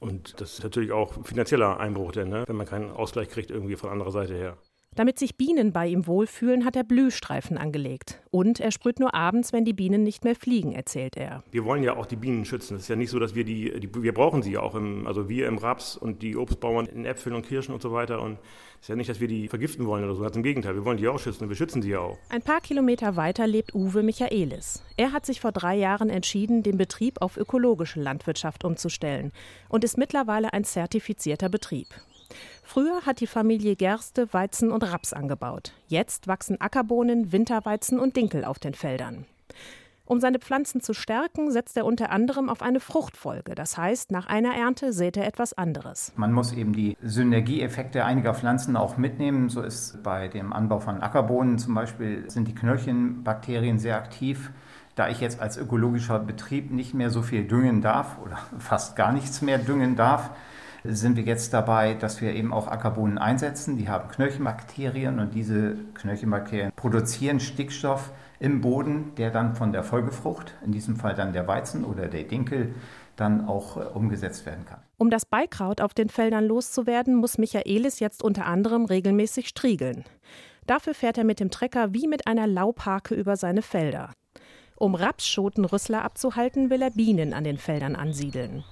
Und das ist natürlich auch finanzieller Einbruch, denn, ne? wenn man keinen Ausgleich kriegt irgendwie von anderer Seite her. Damit sich Bienen bei ihm wohlfühlen, hat er Blühstreifen angelegt. Und er sprüht nur abends, wenn die Bienen nicht mehr fliegen, erzählt er. Wir wollen ja auch die Bienen schützen. Es ist ja nicht so, dass wir die, die wir brauchen sie ja auch, im, also wir im Raps und die Obstbauern in Äpfeln und Kirschen und so weiter. Und es ist ja nicht, dass wir die vergiften wollen oder so. Ganz im Gegenteil, wir wollen die auch schützen und wir schützen sie ja auch. Ein paar Kilometer weiter lebt Uwe Michaelis. Er hat sich vor drei Jahren entschieden, den Betrieb auf ökologische Landwirtschaft umzustellen und ist mittlerweile ein zertifizierter Betrieb. Früher hat die Familie Gerste, Weizen und Raps angebaut. Jetzt wachsen Ackerbohnen, Winterweizen und Dinkel auf den Feldern. Um seine Pflanzen zu stärken, setzt er unter anderem auf eine Fruchtfolge. Das heißt, nach einer Ernte sät er etwas anderes. Man muss eben die Synergieeffekte einiger Pflanzen auch mitnehmen. So ist bei dem Anbau von Ackerbohnen zum Beispiel sind die Knöllchenbakterien sehr aktiv. Da ich jetzt als ökologischer Betrieb nicht mehr so viel düngen darf oder [LAUGHS] fast gar nichts mehr düngen darf, sind wir jetzt dabei, dass wir eben auch Ackerbohnen einsetzen. Die haben Knöllchenbakterien und diese Knöllchenbakterien produzieren Stickstoff im Boden, der dann von der Folgefrucht, in diesem Fall dann der Weizen oder der Dinkel, dann auch äh, umgesetzt werden kann. Um das Beikraut auf den Feldern loszuwerden, muss Michaelis jetzt unter anderem regelmäßig striegeln. Dafür fährt er mit dem Trecker wie mit einer Laubhake über seine Felder. Um Rapsschotenrüssler abzuhalten, will er Bienen an den Feldern ansiedeln.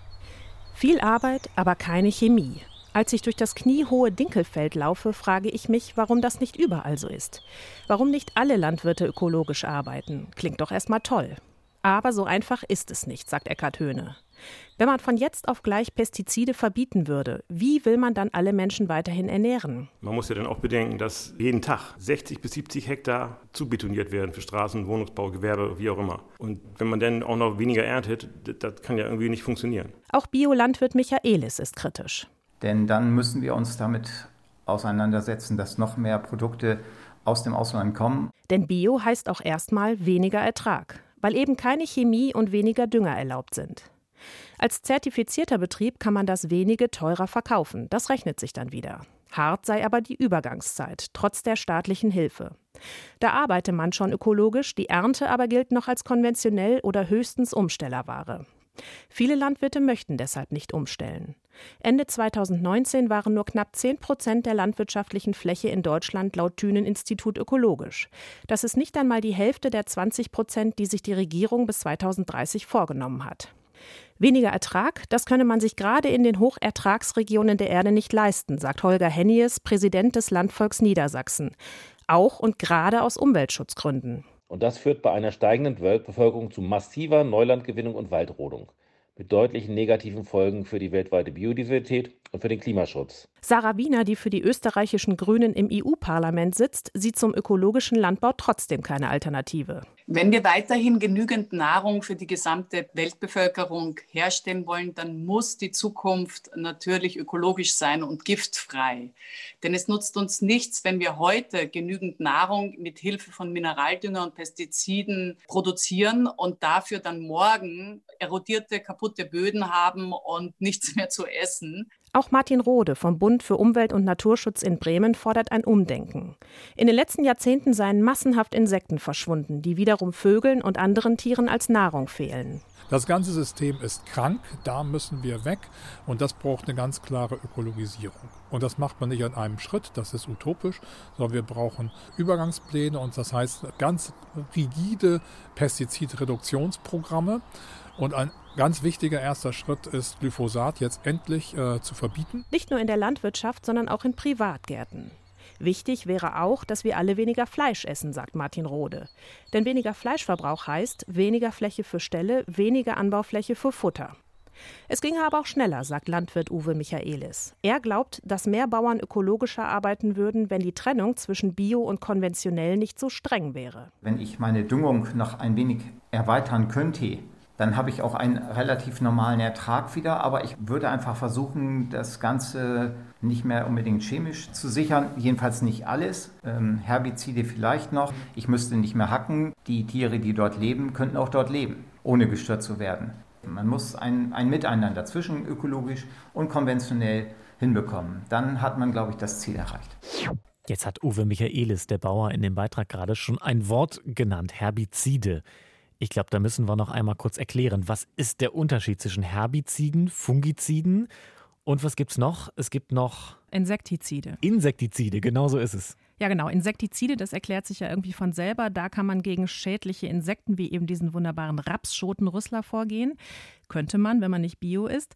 Viel Arbeit, aber keine Chemie. Als ich durch das kniehohe Dinkelfeld laufe, frage ich mich, warum das nicht überall so ist. Warum nicht alle Landwirte ökologisch arbeiten? Klingt doch erstmal toll. Aber so einfach ist es nicht, sagt Eckhard Höhne. Wenn man von jetzt auf gleich Pestizide verbieten würde, wie will man dann alle Menschen weiterhin ernähren? Man muss ja dann auch bedenken, dass jeden Tag 60 bis 70 Hektar zubetoniert werden für Straßen, Wohnungsbau, Gewerbe, wie auch immer. Und wenn man dann auch noch weniger erntet, das kann ja irgendwie nicht funktionieren. Auch Biolandwirt Michaelis ist kritisch. Denn dann müssen wir uns damit auseinandersetzen, dass noch mehr Produkte aus dem Ausland kommen. Denn Bio heißt auch erstmal weniger Ertrag, weil eben keine Chemie und weniger Dünger erlaubt sind. Als zertifizierter Betrieb kann man das wenige teurer verkaufen. Das rechnet sich dann wieder. Hart sei aber die Übergangszeit, trotz der staatlichen Hilfe. Da arbeite man schon ökologisch, die Ernte aber gilt noch als konventionell oder höchstens Umstellerware. Viele Landwirte möchten deshalb nicht umstellen. Ende 2019 waren nur knapp 10 Prozent der landwirtschaftlichen Fläche in Deutschland laut Thünen-Institut ökologisch. Das ist nicht einmal die Hälfte der 20 Prozent, die sich die Regierung bis 2030 vorgenommen hat. Weniger Ertrag, das könne man sich gerade in den Hochertragsregionen der Erde nicht leisten, sagt Holger Hennies, Präsident des Landvolks Niedersachsen. auch und gerade aus Umweltschutzgründen. Und das führt bei einer steigenden Weltbevölkerung zu massiver Neulandgewinnung und Waldrodung mit deutlichen negativen Folgen für die weltweite Biodiversität und für den Klimaschutz. Sarah Wiener, die für die österreichischen Grünen im EU-Parlament sitzt, sieht zum ökologischen Landbau trotzdem keine Alternative. Wenn wir weiterhin genügend Nahrung für die gesamte Weltbevölkerung herstellen wollen, dann muss die Zukunft natürlich ökologisch sein und giftfrei. Denn es nutzt uns nichts, wenn wir heute genügend Nahrung mit Hilfe von Mineraldünger und Pestiziden produzieren und dafür dann morgen erodierte, kaputte Böden haben und nichts mehr zu essen. Auch Martin Rode vom Bund für Umwelt und Naturschutz in Bremen fordert ein Umdenken. In den letzten Jahrzehnten seien massenhaft Insekten verschwunden, die wiederum Vögeln und anderen Tieren als Nahrung fehlen. Das ganze System ist krank, da müssen wir weg und das braucht eine ganz klare Ökologisierung. Und das macht man nicht an einem Schritt, das ist utopisch, sondern wir brauchen Übergangspläne und das heißt ganz rigide Pestizidreduktionsprogramme. Und ein ganz wichtiger erster Schritt ist, Glyphosat jetzt endlich äh, zu verbieten. Nicht nur in der Landwirtschaft, sondern auch in Privatgärten. Wichtig wäre auch, dass wir alle weniger Fleisch essen, sagt Martin Rode. Denn weniger Fleischverbrauch heißt weniger Fläche für Ställe, weniger Anbaufläche für Futter. Es ginge aber auch schneller, sagt Landwirt Uwe Michaelis. Er glaubt, dass mehr Bauern ökologischer arbeiten würden, wenn die Trennung zwischen Bio und konventionell nicht so streng wäre. Wenn ich meine Düngung noch ein wenig erweitern könnte, dann habe ich auch einen relativ normalen Ertrag wieder. Aber ich würde einfach versuchen, das Ganze nicht mehr unbedingt chemisch zu sichern. Jedenfalls nicht alles. Ähm, Herbizide vielleicht noch. Ich müsste nicht mehr hacken. Die Tiere, die dort leben, könnten auch dort leben, ohne gestört zu werden. Man muss ein, ein Miteinander zwischen ökologisch und konventionell hinbekommen. Dann hat man, glaube ich, das Ziel erreicht. Jetzt hat Uwe Michaelis, der Bauer, in dem Beitrag gerade schon ein Wort genannt, Herbizide. Ich glaube, da müssen wir noch einmal kurz erklären, was ist der Unterschied zwischen Herbiziden, Fungiziden und was gibt es noch? Es gibt noch Insektizide. Insektizide, genau so ist es. Ja, genau. Insektizide, das erklärt sich ja irgendwie von selber. Da kann man gegen schädliche Insekten wie eben diesen wunderbaren Rapsschotenrüssler vorgehen. Könnte man, wenn man nicht bio ist.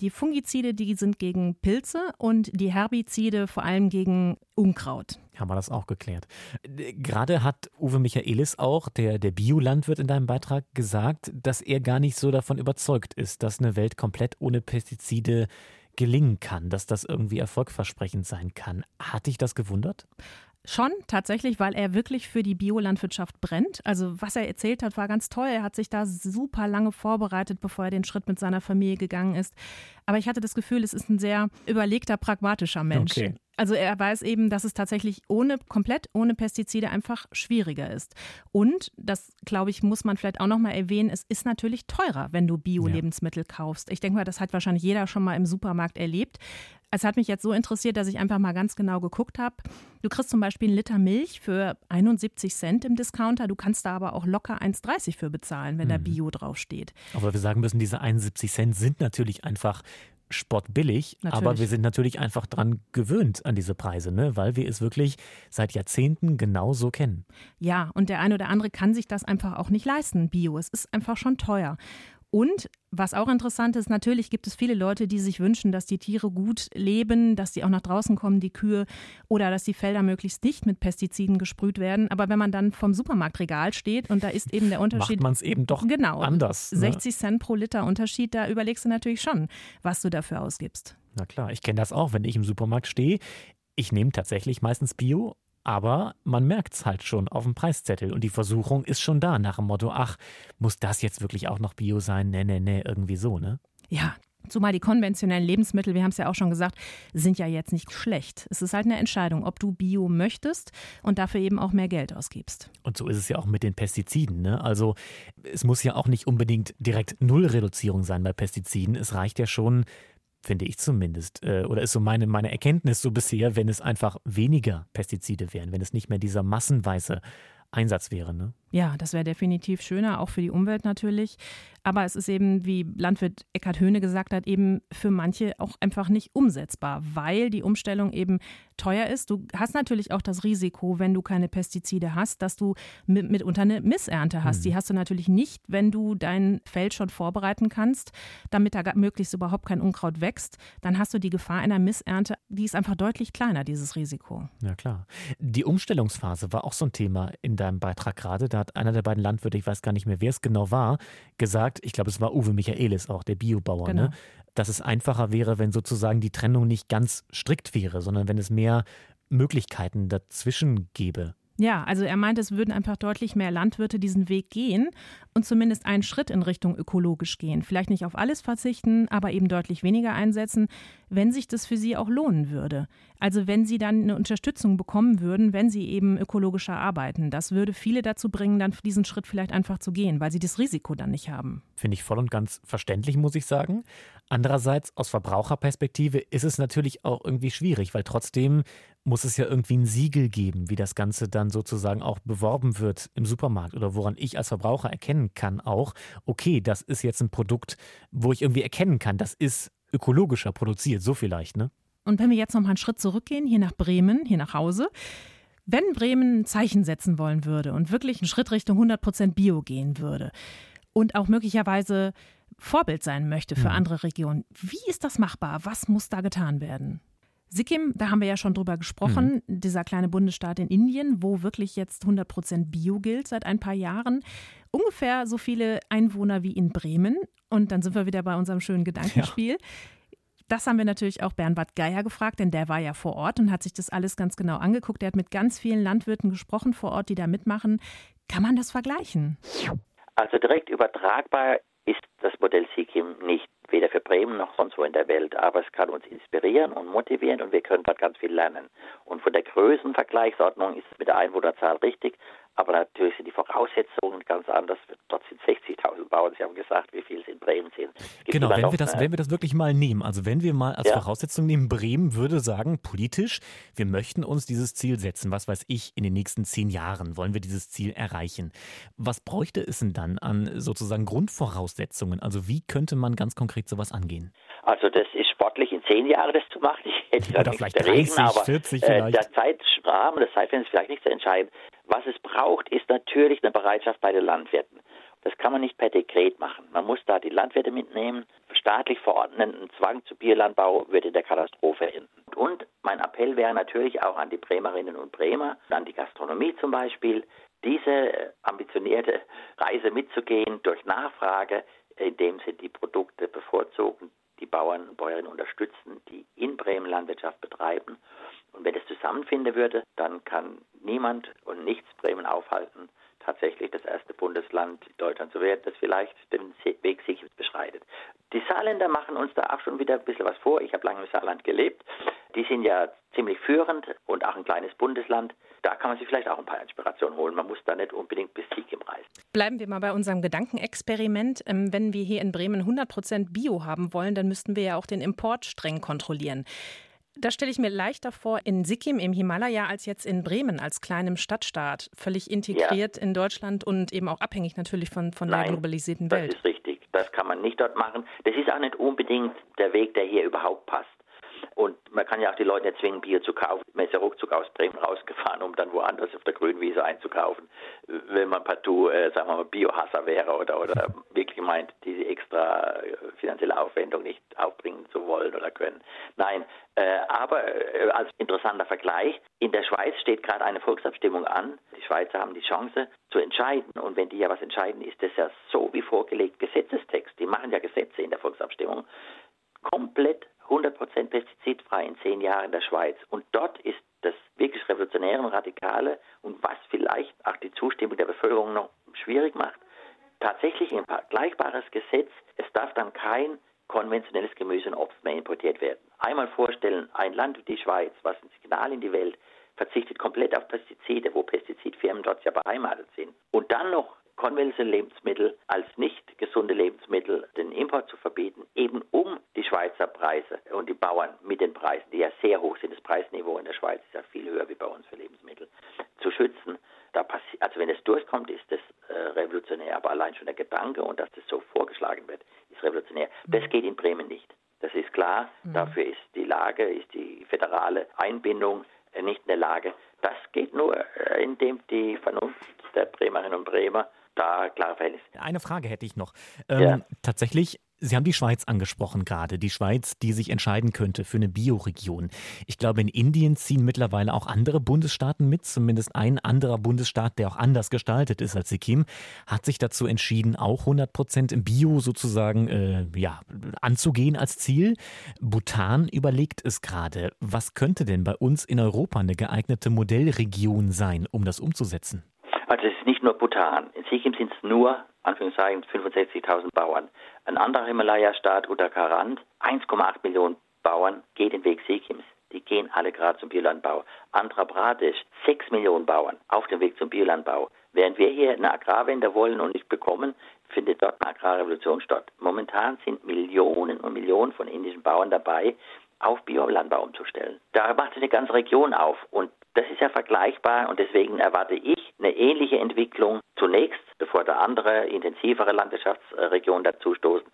Die Fungizide, die sind gegen Pilze und die Herbizide vor allem gegen Unkraut. Haben wir das auch geklärt. Gerade hat Uwe Michaelis auch, der, der Biolandwirt in deinem Beitrag, gesagt, dass er gar nicht so davon überzeugt ist, dass eine Welt komplett ohne Pestizide gelingen kann, dass das irgendwie erfolgversprechend sein kann. Hat dich das gewundert? Schon, tatsächlich, weil er wirklich für die Biolandwirtschaft brennt. Also was er erzählt hat, war ganz toll. Er hat sich da super lange vorbereitet, bevor er den Schritt mit seiner Familie gegangen ist. Aber ich hatte das Gefühl, es ist ein sehr überlegter, pragmatischer Mensch. Okay. Also er weiß eben, dass es tatsächlich ohne, komplett ohne Pestizide einfach schwieriger ist. Und, das glaube ich, muss man vielleicht auch nochmal erwähnen, es ist natürlich teurer, wenn du Bio-Lebensmittel ja. kaufst. Ich denke mal, das hat wahrscheinlich jeder schon mal im Supermarkt erlebt. Es hat mich jetzt so interessiert, dass ich einfach mal ganz genau geguckt habe. Du kriegst zum Beispiel einen Liter Milch für 71 Cent im Discounter. Du kannst da aber auch locker 1,30 für bezahlen, wenn mhm. da Bio draufsteht. Aber wir sagen müssen, diese 71 Cent sind natürlich einfach spottbillig, natürlich. aber wir sind natürlich einfach dran gewöhnt an diese Preise, ne? weil wir es wirklich seit Jahrzehnten genau so kennen. Ja, und der eine oder andere kann sich das einfach auch nicht leisten, Bio. Es ist einfach schon teuer. Und was auch interessant ist, natürlich gibt es viele Leute, die sich wünschen, dass die Tiere gut leben, dass die auch nach draußen kommen, die Kühe, oder dass die Felder möglichst nicht mit Pestiziden gesprüht werden. Aber wenn man dann vom Supermarktregal steht und da ist eben der Unterschied. Macht man es eben doch genau, anders. Ne? 60 Cent pro Liter Unterschied, da überlegst du natürlich schon, was du dafür ausgibst. Na klar, ich kenne das auch, wenn ich im Supermarkt stehe. Ich nehme tatsächlich meistens Bio aber man merkt es halt schon auf dem Preiszettel und die Versuchung ist schon da nach dem Motto, ach, muss das jetzt wirklich auch noch Bio sein? Nee, nee, nee, irgendwie so, ne? Ja, Zumal die konventionellen Lebensmittel, wir haben es ja auch schon gesagt, sind ja jetzt nicht schlecht. Es ist halt eine Entscheidung, ob du Bio möchtest und dafür eben auch mehr Geld ausgibst. Und so ist es ja auch mit den Pestiziden. Ne? Also es muss ja auch nicht unbedingt direkt Nullreduzierung sein bei Pestiziden. Es reicht ja schon, finde ich zumindest, äh, oder ist so meine, meine Erkenntnis so bisher, wenn es einfach weniger Pestizide wären, wenn es nicht mehr dieser massenweise Einsatz wäre. Ne? Ja, das wäre definitiv schöner, auch für die Umwelt natürlich. Aber es ist eben, wie Landwirt Eckhard Höhne gesagt hat, eben für manche auch einfach nicht umsetzbar, weil die Umstellung eben teuer ist. Du hast natürlich auch das Risiko, wenn du keine Pestizide hast, dass du mit, mitunter eine Missernte hast. Mhm. Die hast du natürlich nicht, wenn du dein Feld schon vorbereiten kannst, damit da möglichst überhaupt kein Unkraut wächst. Dann hast du die Gefahr einer Missernte, die ist einfach deutlich kleiner, dieses Risiko. Ja, klar. Die Umstellungsphase war auch so ein Thema in deinem Beitrag gerade. Da hat einer der beiden Landwirte, ich weiß gar nicht mehr, wer es genau war, gesagt, ich glaube, es war Uwe Michaelis auch, der Biobauer, ne? genau. ne? dass es einfacher wäre, wenn sozusagen die Trennung nicht ganz strikt wäre, sondern wenn es mehr Möglichkeiten dazwischen gäbe. Ja, also er meint, es würden einfach deutlich mehr Landwirte diesen Weg gehen und zumindest einen Schritt in Richtung ökologisch gehen. Vielleicht nicht auf alles verzichten, aber eben deutlich weniger einsetzen, wenn sich das für sie auch lohnen würde. Also wenn sie dann eine Unterstützung bekommen würden, wenn sie eben ökologischer arbeiten. Das würde viele dazu bringen, dann diesen Schritt vielleicht einfach zu gehen, weil sie das Risiko dann nicht haben. Finde ich voll und ganz verständlich, muss ich sagen. Andererseits, aus Verbraucherperspektive ist es natürlich auch irgendwie schwierig, weil trotzdem muss es ja irgendwie ein Siegel geben, wie das Ganze dann sozusagen auch beworben wird im Supermarkt oder woran ich als Verbraucher erkennen kann auch, okay, das ist jetzt ein Produkt, wo ich irgendwie erkennen kann, das ist ökologischer produziert, so vielleicht, ne? Und wenn wir jetzt noch mal einen Schritt zurückgehen, hier nach Bremen, hier nach Hause, wenn Bremen ein Zeichen setzen wollen würde und wirklich einen Schritt Richtung 100% Bio gehen würde und auch möglicherweise Vorbild sein möchte für mhm. andere Regionen, wie ist das machbar? Was muss da getan werden? Sikkim, da haben wir ja schon drüber gesprochen, mhm. dieser kleine Bundesstaat in Indien, wo wirklich jetzt 100% Bio gilt seit ein paar Jahren. Ungefähr so viele Einwohner wie in Bremen. Und dann sind wir wieder bei unserem schönen Gedankenspiel. Ja. Das haben wir natürlich auch Bernhard Geier gefragt, denn der war ja vor Ort und hat sich das alles ganz genau angeguckt. Er hat mit ganz vielen Landwirten gesprochen vor Ort, die da mitmachen. Kann man das vergleichen? Also direkt übertragbar ist das Modell Sikkim nicht weder für Bremen noch sonst wo in der Welt, aber es kann uns inspirieren und motivieren und wir können dort ganz viel lernen. Und von der Größenvergleichsordnung ist es mit der Einwohnerzahl richtig, aber natürlich sind die Voraussetzungen ganz anders. Dort sind 60.000 Bauern. Sie haben gesagt, wie viel es in Bremen sind. Genau, wenn wir, das, wenn wir das wirklich mal nehmen, also wenn wir mal als ja. Voraussetzung nehmen, Bremen würde sagen, politisch, wir möchten uns dieses Ziel setzen. Was weiß ich, in den nächsten zehn Jahren wollen wir dieses Ziel erreichen. Was bräuchte es denn dann an sozusagen Grundvoraussetzungen? Also wie könnte man ganz konkret sowas angehen? Also das ist sportlich in zehn Jahren das zu machen. Ich hätte Oder vielleicht 30, reden, aber 40 äh, vielleicht. der Zeitrahmen, das Zeitfenster ist vielleicht nicht so entscheidend. Was es braucht, ist natürlich eine Bereitschaft bei den Landwirten. Das kann man nicht per Dekret machen. Man muss da die Landwirte mitnehmen. Staatlich verordneten Zwang zu Bierlandbau würde der Katastrophe enden. Und mein Appell wäre natürlich auch an die Bremerinnen und Bremer, an die Gastronomie zum Beispiel, diese ambitionierte Reise mitzugehen durch Nachfrage, indem sie die Produkte bevorzugen, die Bauern und Bäuerinnen unterstützen, die in Bremen Landwirtschaft betreiben. Und wenn es zusammenfinden würde, dann kann niemand und nichts Bremen aufhalten, tatsächlich das erste Bundesland Deutschland zu werden, das vielleicht den Weg sich beschreitet. Die Saarländer machen uns da auch schon wieder ein bisschen was vor. Ich habe lange im Saarland gelebt. Die sind ja ziemlich führend und auch ein kleines Bundesland. Da kann man sich vielleicht auch ein paar Inspirationen holen. Man muss da nicht unbedingt bis Sieg im reisen. Bleiben wir mal bei unserem Gedankenexperiment. Ähm, wenn wir hier in Bremen 100 Prozent Bio haben wollen, dann müssten wir ja auch den Import streng kontrollieren. Das stelle ich mir leichter vor in Sikkim im Himalaya als jetzt in Bremen als kleinem Stadtstaat, völlig integriert ja. in Deutschland und eben auch abhängig natürlich von, von Nein, der globalisierten Welt. Das ist richtig. Das kann man nicht dort machen. Das ist auch nicht unbedingt der Weg, der hier überhaupt passt. Und man kann ja auch die Leute nicht zwingen, Bier zu kaufen. Man ist ja ruckzuck aus Bremen rausgefahren, um dann woanders auf der Grünwiese einzukaufen. Wenn man partout, äh, sagen wir mal, Biohasser wäre oder, oder [LAUGHS] wirklich meint, diese extra äh, finanzielle Aufwendung nicht aufbringen zu wollen oder können. Nein, äh, aber äh, als interessanter Vergleich, in der Schweiz steht gerade eine Volksabstimmung an. Die Schweizer haben die Chance zu entscheiden. Und wenn die ja was entscheiden, ist das ja so wie vorgelegt Gesetzestext. Die machen ja Gesetze in der Volksabstimmung. Komplett 100% pestizidfrei in zehn Jahren in der Schweiz. Und dort ist das wirklich Revolutionäre und Radikale und was vielleicht auch die Zustimmung der Bevölkerung noch schwierig macht, tatsächlich ein vergleichbares Gesetz. Es darf dann kein konventionelles Gemüse und Obst mehr importiert werden. Einmal vorstellen, ein Land wie die Schweiz, was ein Signal in die Welt, verzichtet komplett auf Pestizide, wo Pestizidfirmen dort ja beheimatet sind. Und dann noch konventionelle Lebensmittel als nicht gesunde Lebensmittel den Import zu verbieten, eben um die Schweizer Preise und die Bauern mit den Preisen, die ja sehr hoch sind, das Preisniveau in der Schweiz ist ja viel höher wie bei uns für Lebensmittel, zu schützen. da also wenn es durchkommt, ist das äh, revolutionär, aber allein schon der Gedanke und dass das so vorgeschlagen wird, ist revolutionär. Mhm. Das geht in Bremen nicht. Das ist klar. Mhm. Dafür ist die Lage, ist die föderale Einbindung äh, nicht in der Lage. Das geht nur, äh, indem die Vernunft der Bremerinnen und Bremer da klare Verhältnisse. Eine Frage hätte ich noch. Ähm, ja. Tatsächlich Sie haben die Schweiz angesprochen gerade, die Schweiz, die sich entscheiden könnte für eine Bioregion. Ich glaube, in Indien ziehen mittlerweile auch andere Bundesstaaten mit, zumindest ein anderer Bundesstaat, der auch anders gestaltet ist als Sikkim, hat sich dazu entschieden, auch 100 Prozent im Bio sozusagen äh, ja, anzugehen als Ziel. Bhutan überlegt es gerade. Was könnte denn bei uns in Europa eine geeignete Modellregion sein, um das umzusetzen? Also es ist nicht nur Bhutan. In Sikkim sind es nur Anführungszeichen 65.000 Bauern. Ein anderer Himalaya-Staat, Uttarakhand, 1,8 Millionen Bauern, geht den Weg Sikims. Die gehen alle gerade zum Biolandbau. Andhra Pradesh, 6 Millionen Bauern auf dem Weg zum Biolandbau. Während wir hier eine Agrarwende wollen und nicht bekommen, findet dort eine Agrarrevolution statt. Momentan sind Millionen und Millionen von indischen Bauern dabei, auf Biolandbau umzustellen. Da macht eine ganze Region auf und das ist ja vergleichbar und deswegen erwarte ich eine ähnliche Entwicklung zunächst, bevor da andere, intensivere Landwirtschaftsregionen dazustoßen,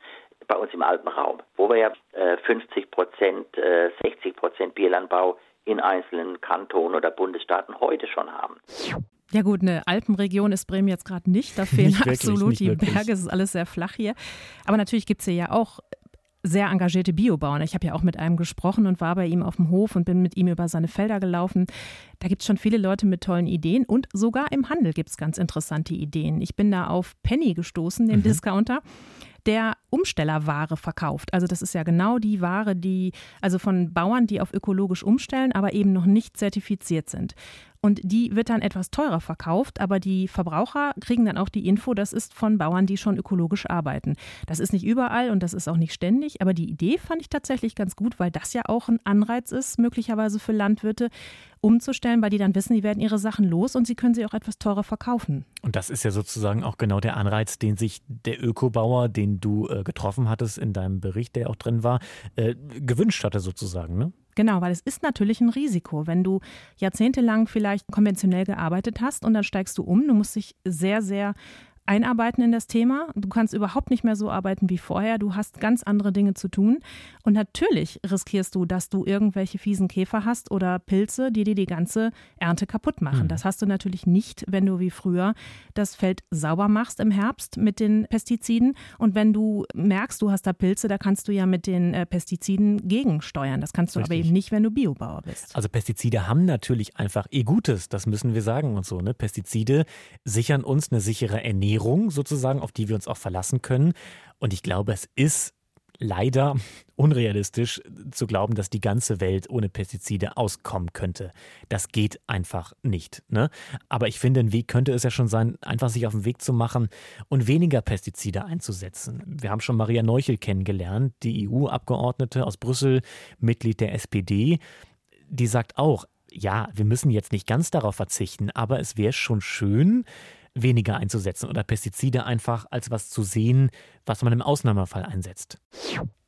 bei uns im Alpenraum, wo wir ja 50 äh, Prozent, 60 äh, Prozent Biolandbau in einzelnen Kantonen oder Bundesstaaten heute schon haben. Ja gut, eine Alpenregion ist Bremen jetzt gerade nicht. Da [LAUGHS] fehlen nicht absolut die wirklich. Berge. Es ist alles sehr flach hier. Aber natürlich gibt es hier ja auch sehr engagierte Biobauern. Ich habe ja auch mit einem gesprochen und war bei ihm auf dem Hof und bin mit ihm über seine Felder gelaufen. Da gibt es schon viele Leute mit tollen Ideen und sogar im Handel gibt es ganz interessante Ideen. Ich bin da auf Penny gestoßen, den mhm. Discounter der Umstellerware verkauft. Also das ist ja genau die Ware, die also von Bauern, die auf ökologisch umstellen, aber eben noch nicht zertifiziert sind. Und die wird dann etwas teurer verkauft, aber die Verbraucher kriegen dann auch die Info, das ist von Bauern, die schon ökologisch arbeiten. Das ist nicht überall und das ist auch nicht ständig, aber die Idee fand ich tatsächlich ganz gut, weil das ja auch ein Anreiz ist, möglicherweise für Landwirte umzustellen, weil die dann wissen, die werden ihre Sachen los und sie können sie auch etwas teurer verkaufen. Und das ist ja sozusagen auch genau der Anreiz, den sich der Ökobauer, den du äh, getroffen hattest in deinem Bericht, der auch drin war, äh, gewünscht hatte sozusagen, ne? Genau, weil es ist natürlich ein Risiko, wenn du jahrzehntelang vielleicht konventionell gearbeitet hast und dann steigst du um. Du musst dich sehr, sehr einarbeiten in das Thema. Du kannst überhaupt nicht mehr so arbeiten wie vorher. Du hast ganz andere Dinge zu tun. Und natürlich riskierst du, dass du irgendwelche fiesen Käfer hast oder Pilze, die dir die ganze Ernte kaputt machen. Mhm. Das hast du natürlich nicht, wenn du wie früher das Feld sauber machst im Herbst mit den Pestiziden. Und wenn du merkst, du hast da Pilze, da kannst du ja mit den äh, Pestiziden gegensteuern. Das kannst du Richtig. aber eben nicht, wenn du Biobauer bist. Also Pestizide haben natürlich einfach eh Gutes, das müssen wir sagen und so. Ne? Pestizide sichern uns eine sichere Ernährung Ernährung sozusagen, auf die wir uns auch verlassen können. Und ich glaube, es ist leider [LAUGHS] unrealistisch zu glauben, dass die ganze Welt ohne Pestizide auskommen könnte. Das geht einfach nicht. Ne? Aber ich finde, ein Weg könnte es ja schon sein, einfach sich auf den Weg zu machen und weniger Pestizide einzusetzen. Wir haben schon Maria Neuchel kennengelernt, die EU-Abgeordnete aus Brüssel, Mitglied der SPD. Die sagt auch, ja, wir müssen jetzt nicht ganz darauf verzichten, aber es wäre schon schön, weniger einzusetzen oder Pestizide einfach als was zu sehen, was man im Ausnahmefall einsetzt.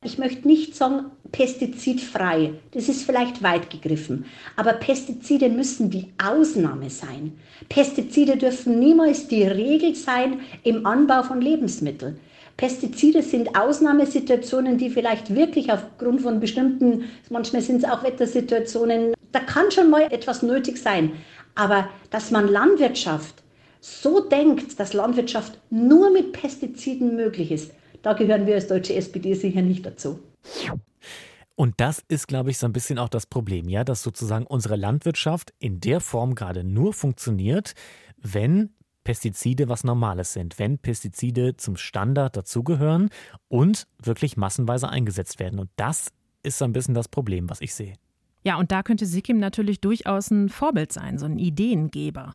Ich möchte nicht sagen pestizidfrei, das ist vielleicht weit gegriffen, aber Pestizide müssen die Ausnahme sein. Pestizide dürfen niemals die Regel sein im Anbau von Lebensmitteln. Pestizide sind Ausnahmesituationen, die vielleicht wirklich aufgrund von bestimmten, manchmal sind es auch Wettersituationen, da kann schon mal etwas nötig sein. Aber dass man Landwirtschaft so denkt, dass Landwirtschaft nur mit Pestiziden möglich ist, da gehören wir als deutsche SPD sicher nicht dazu. Und das ist, glaube ich, so ein bisschen auch das Problem, ja, dass sozusagen unsere Landwirtschaft in der Form gerade nur funktioniert, wenn Pestizide was Normales sind, wenn Pestizide zum Standard dazugehören und wirklich massenweise eingesetzt werden. Und das ist so ein bisschen das Problem, was ich sehe. Ja, und da könnte Sikkim natürlich durchaus ein Vorbild sein, so ein Ideengeber.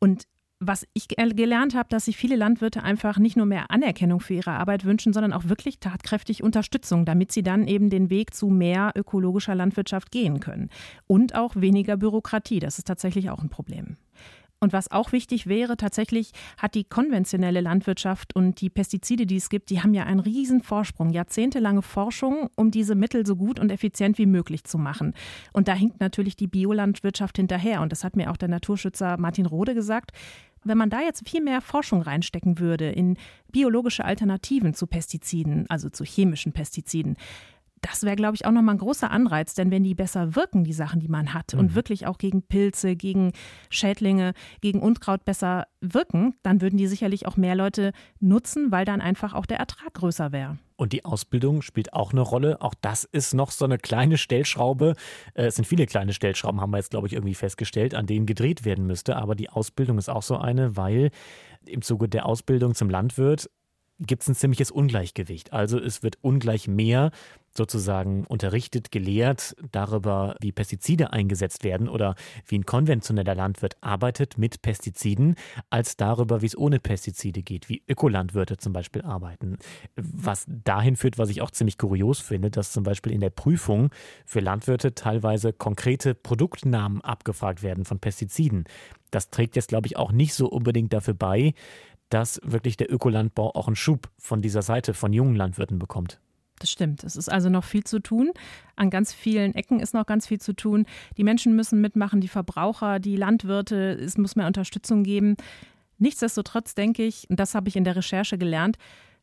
Und was ich gelernt habe, dass sich viele Landwirte einfach nicht nur mehr Anerkennung für ihre Arbeit wünschen, sondern auch wirklich tatkräftig Unterstützung, damit sie dann eben den Weg zu mehr ökologischer Landwirtschaft gehen können. Und auch weniger Bürokratie. Das ist tatsächlich auch ein Problem. Und was auch wichtig wäre, tatsächlich hat die konventionelle Landwirtschaft und die Pestizide, die es gibt, die haben ja einen riesen Vorsprung, jahrzehntelange Forschung, um diese Mittel so gut und effizient wie möglich zu machen. Und da hinkt natürlich die Biolandwirtschaft hinterher. Und das hat mir auch der Naturschützer Martin Rode gesagt. Wenn man da jetzt viel mehr Forschung reinstecken würde in biologische Alternativen zu Pestiziden, also zu chemischen Pestiziden, das wäre, glaube ich, auch nochmal ein großer Anreiz, denn wenn die besser wirken, die Sachen, die man hat, mhm. und wirklich auch gegen Pilze, gegen Schädlinge, gegen Unkraut besser wirken, dann würden die sicherlich auch mehr Leute nutzen, weil dann einfach auch der Ertrag größer wäre. Und die Ausbildung spielt auch eine Rolle. Auch das ist noch so eine kleine Stellschraube. Äh, es sind viele kleine Stellschrauben, haben wir jetzt, glaube ich, irgendwie festgestellt, an denen gedreht werden müsste. Aber die Ausbildung ist auch so eine, weil im Zuge der Ausbildung zum Landwirt gibt es ein ziemliches Ungleichgewicht. Also es wird ungleich mehr sozusagen unterrichtet, gelehrt darüber, wie Pestizide eingesetzt werden oder wie ein konventioneller Landwirt arbeitet mit Pestiziden, als darüber, wie es ohne Pestizide geht, wie Ökolandwirte zum Beispiel arbeiten. Was dahin führt, was ich auch ziemlich kurios finde, dass zum Beispiel in der Prüfung für Landwirte teilweise konkrete Produktnamen abgefragt werden von Pestiziden. Das trägt jetzt, glaube ich, auch nicht so unbedingt dafür bei, dass wirklich der Ökolandbau auch einen Schub von dieser Seite von jungen Landwirten bekommt. Das stimmt. Es ist also noch viel zu tun. An ganz vielen Ecken ist noch ganz viel zu tun. Die Menschen müssen mitmachen, die Verbraucher, die Landwirte. Es muss mehr Unterstützung geben. Nichtsdestotrotz denke ich, und das habe ich in der Recherche gelernt,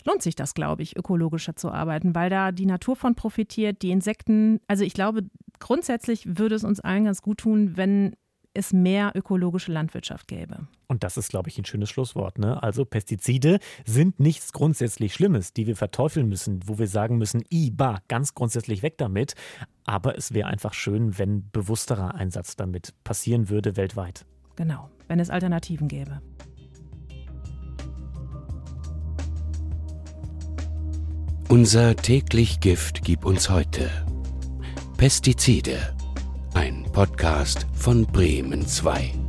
lohnt sich das, glaube ich, ökologischer zu arbeiten, weil da die Natur von profitiert, die Insekten. Also ich glaube, grundsätzlich würde es uns allen ganz gut tun, wenn es mehr ökologische Landwirtschaft gäbe. Und das ist, glaube ich, ein schönes Schlusswort. Ne? Also Pestizide sind nichts grundsätzlich Schlimmes, die wir verteufeln müssen, wo wir sagen müssen, i, ba, ganz grundsätzlich weg damit. Aber es wäre einfach schön, wenn bewussterer Einsatz damit passieren würde weltweit. Genau, wenn es Alternativen gäbe. Unser täglich Gift gibt uns heute Pestizide. Ein Podcast von Bremen 2.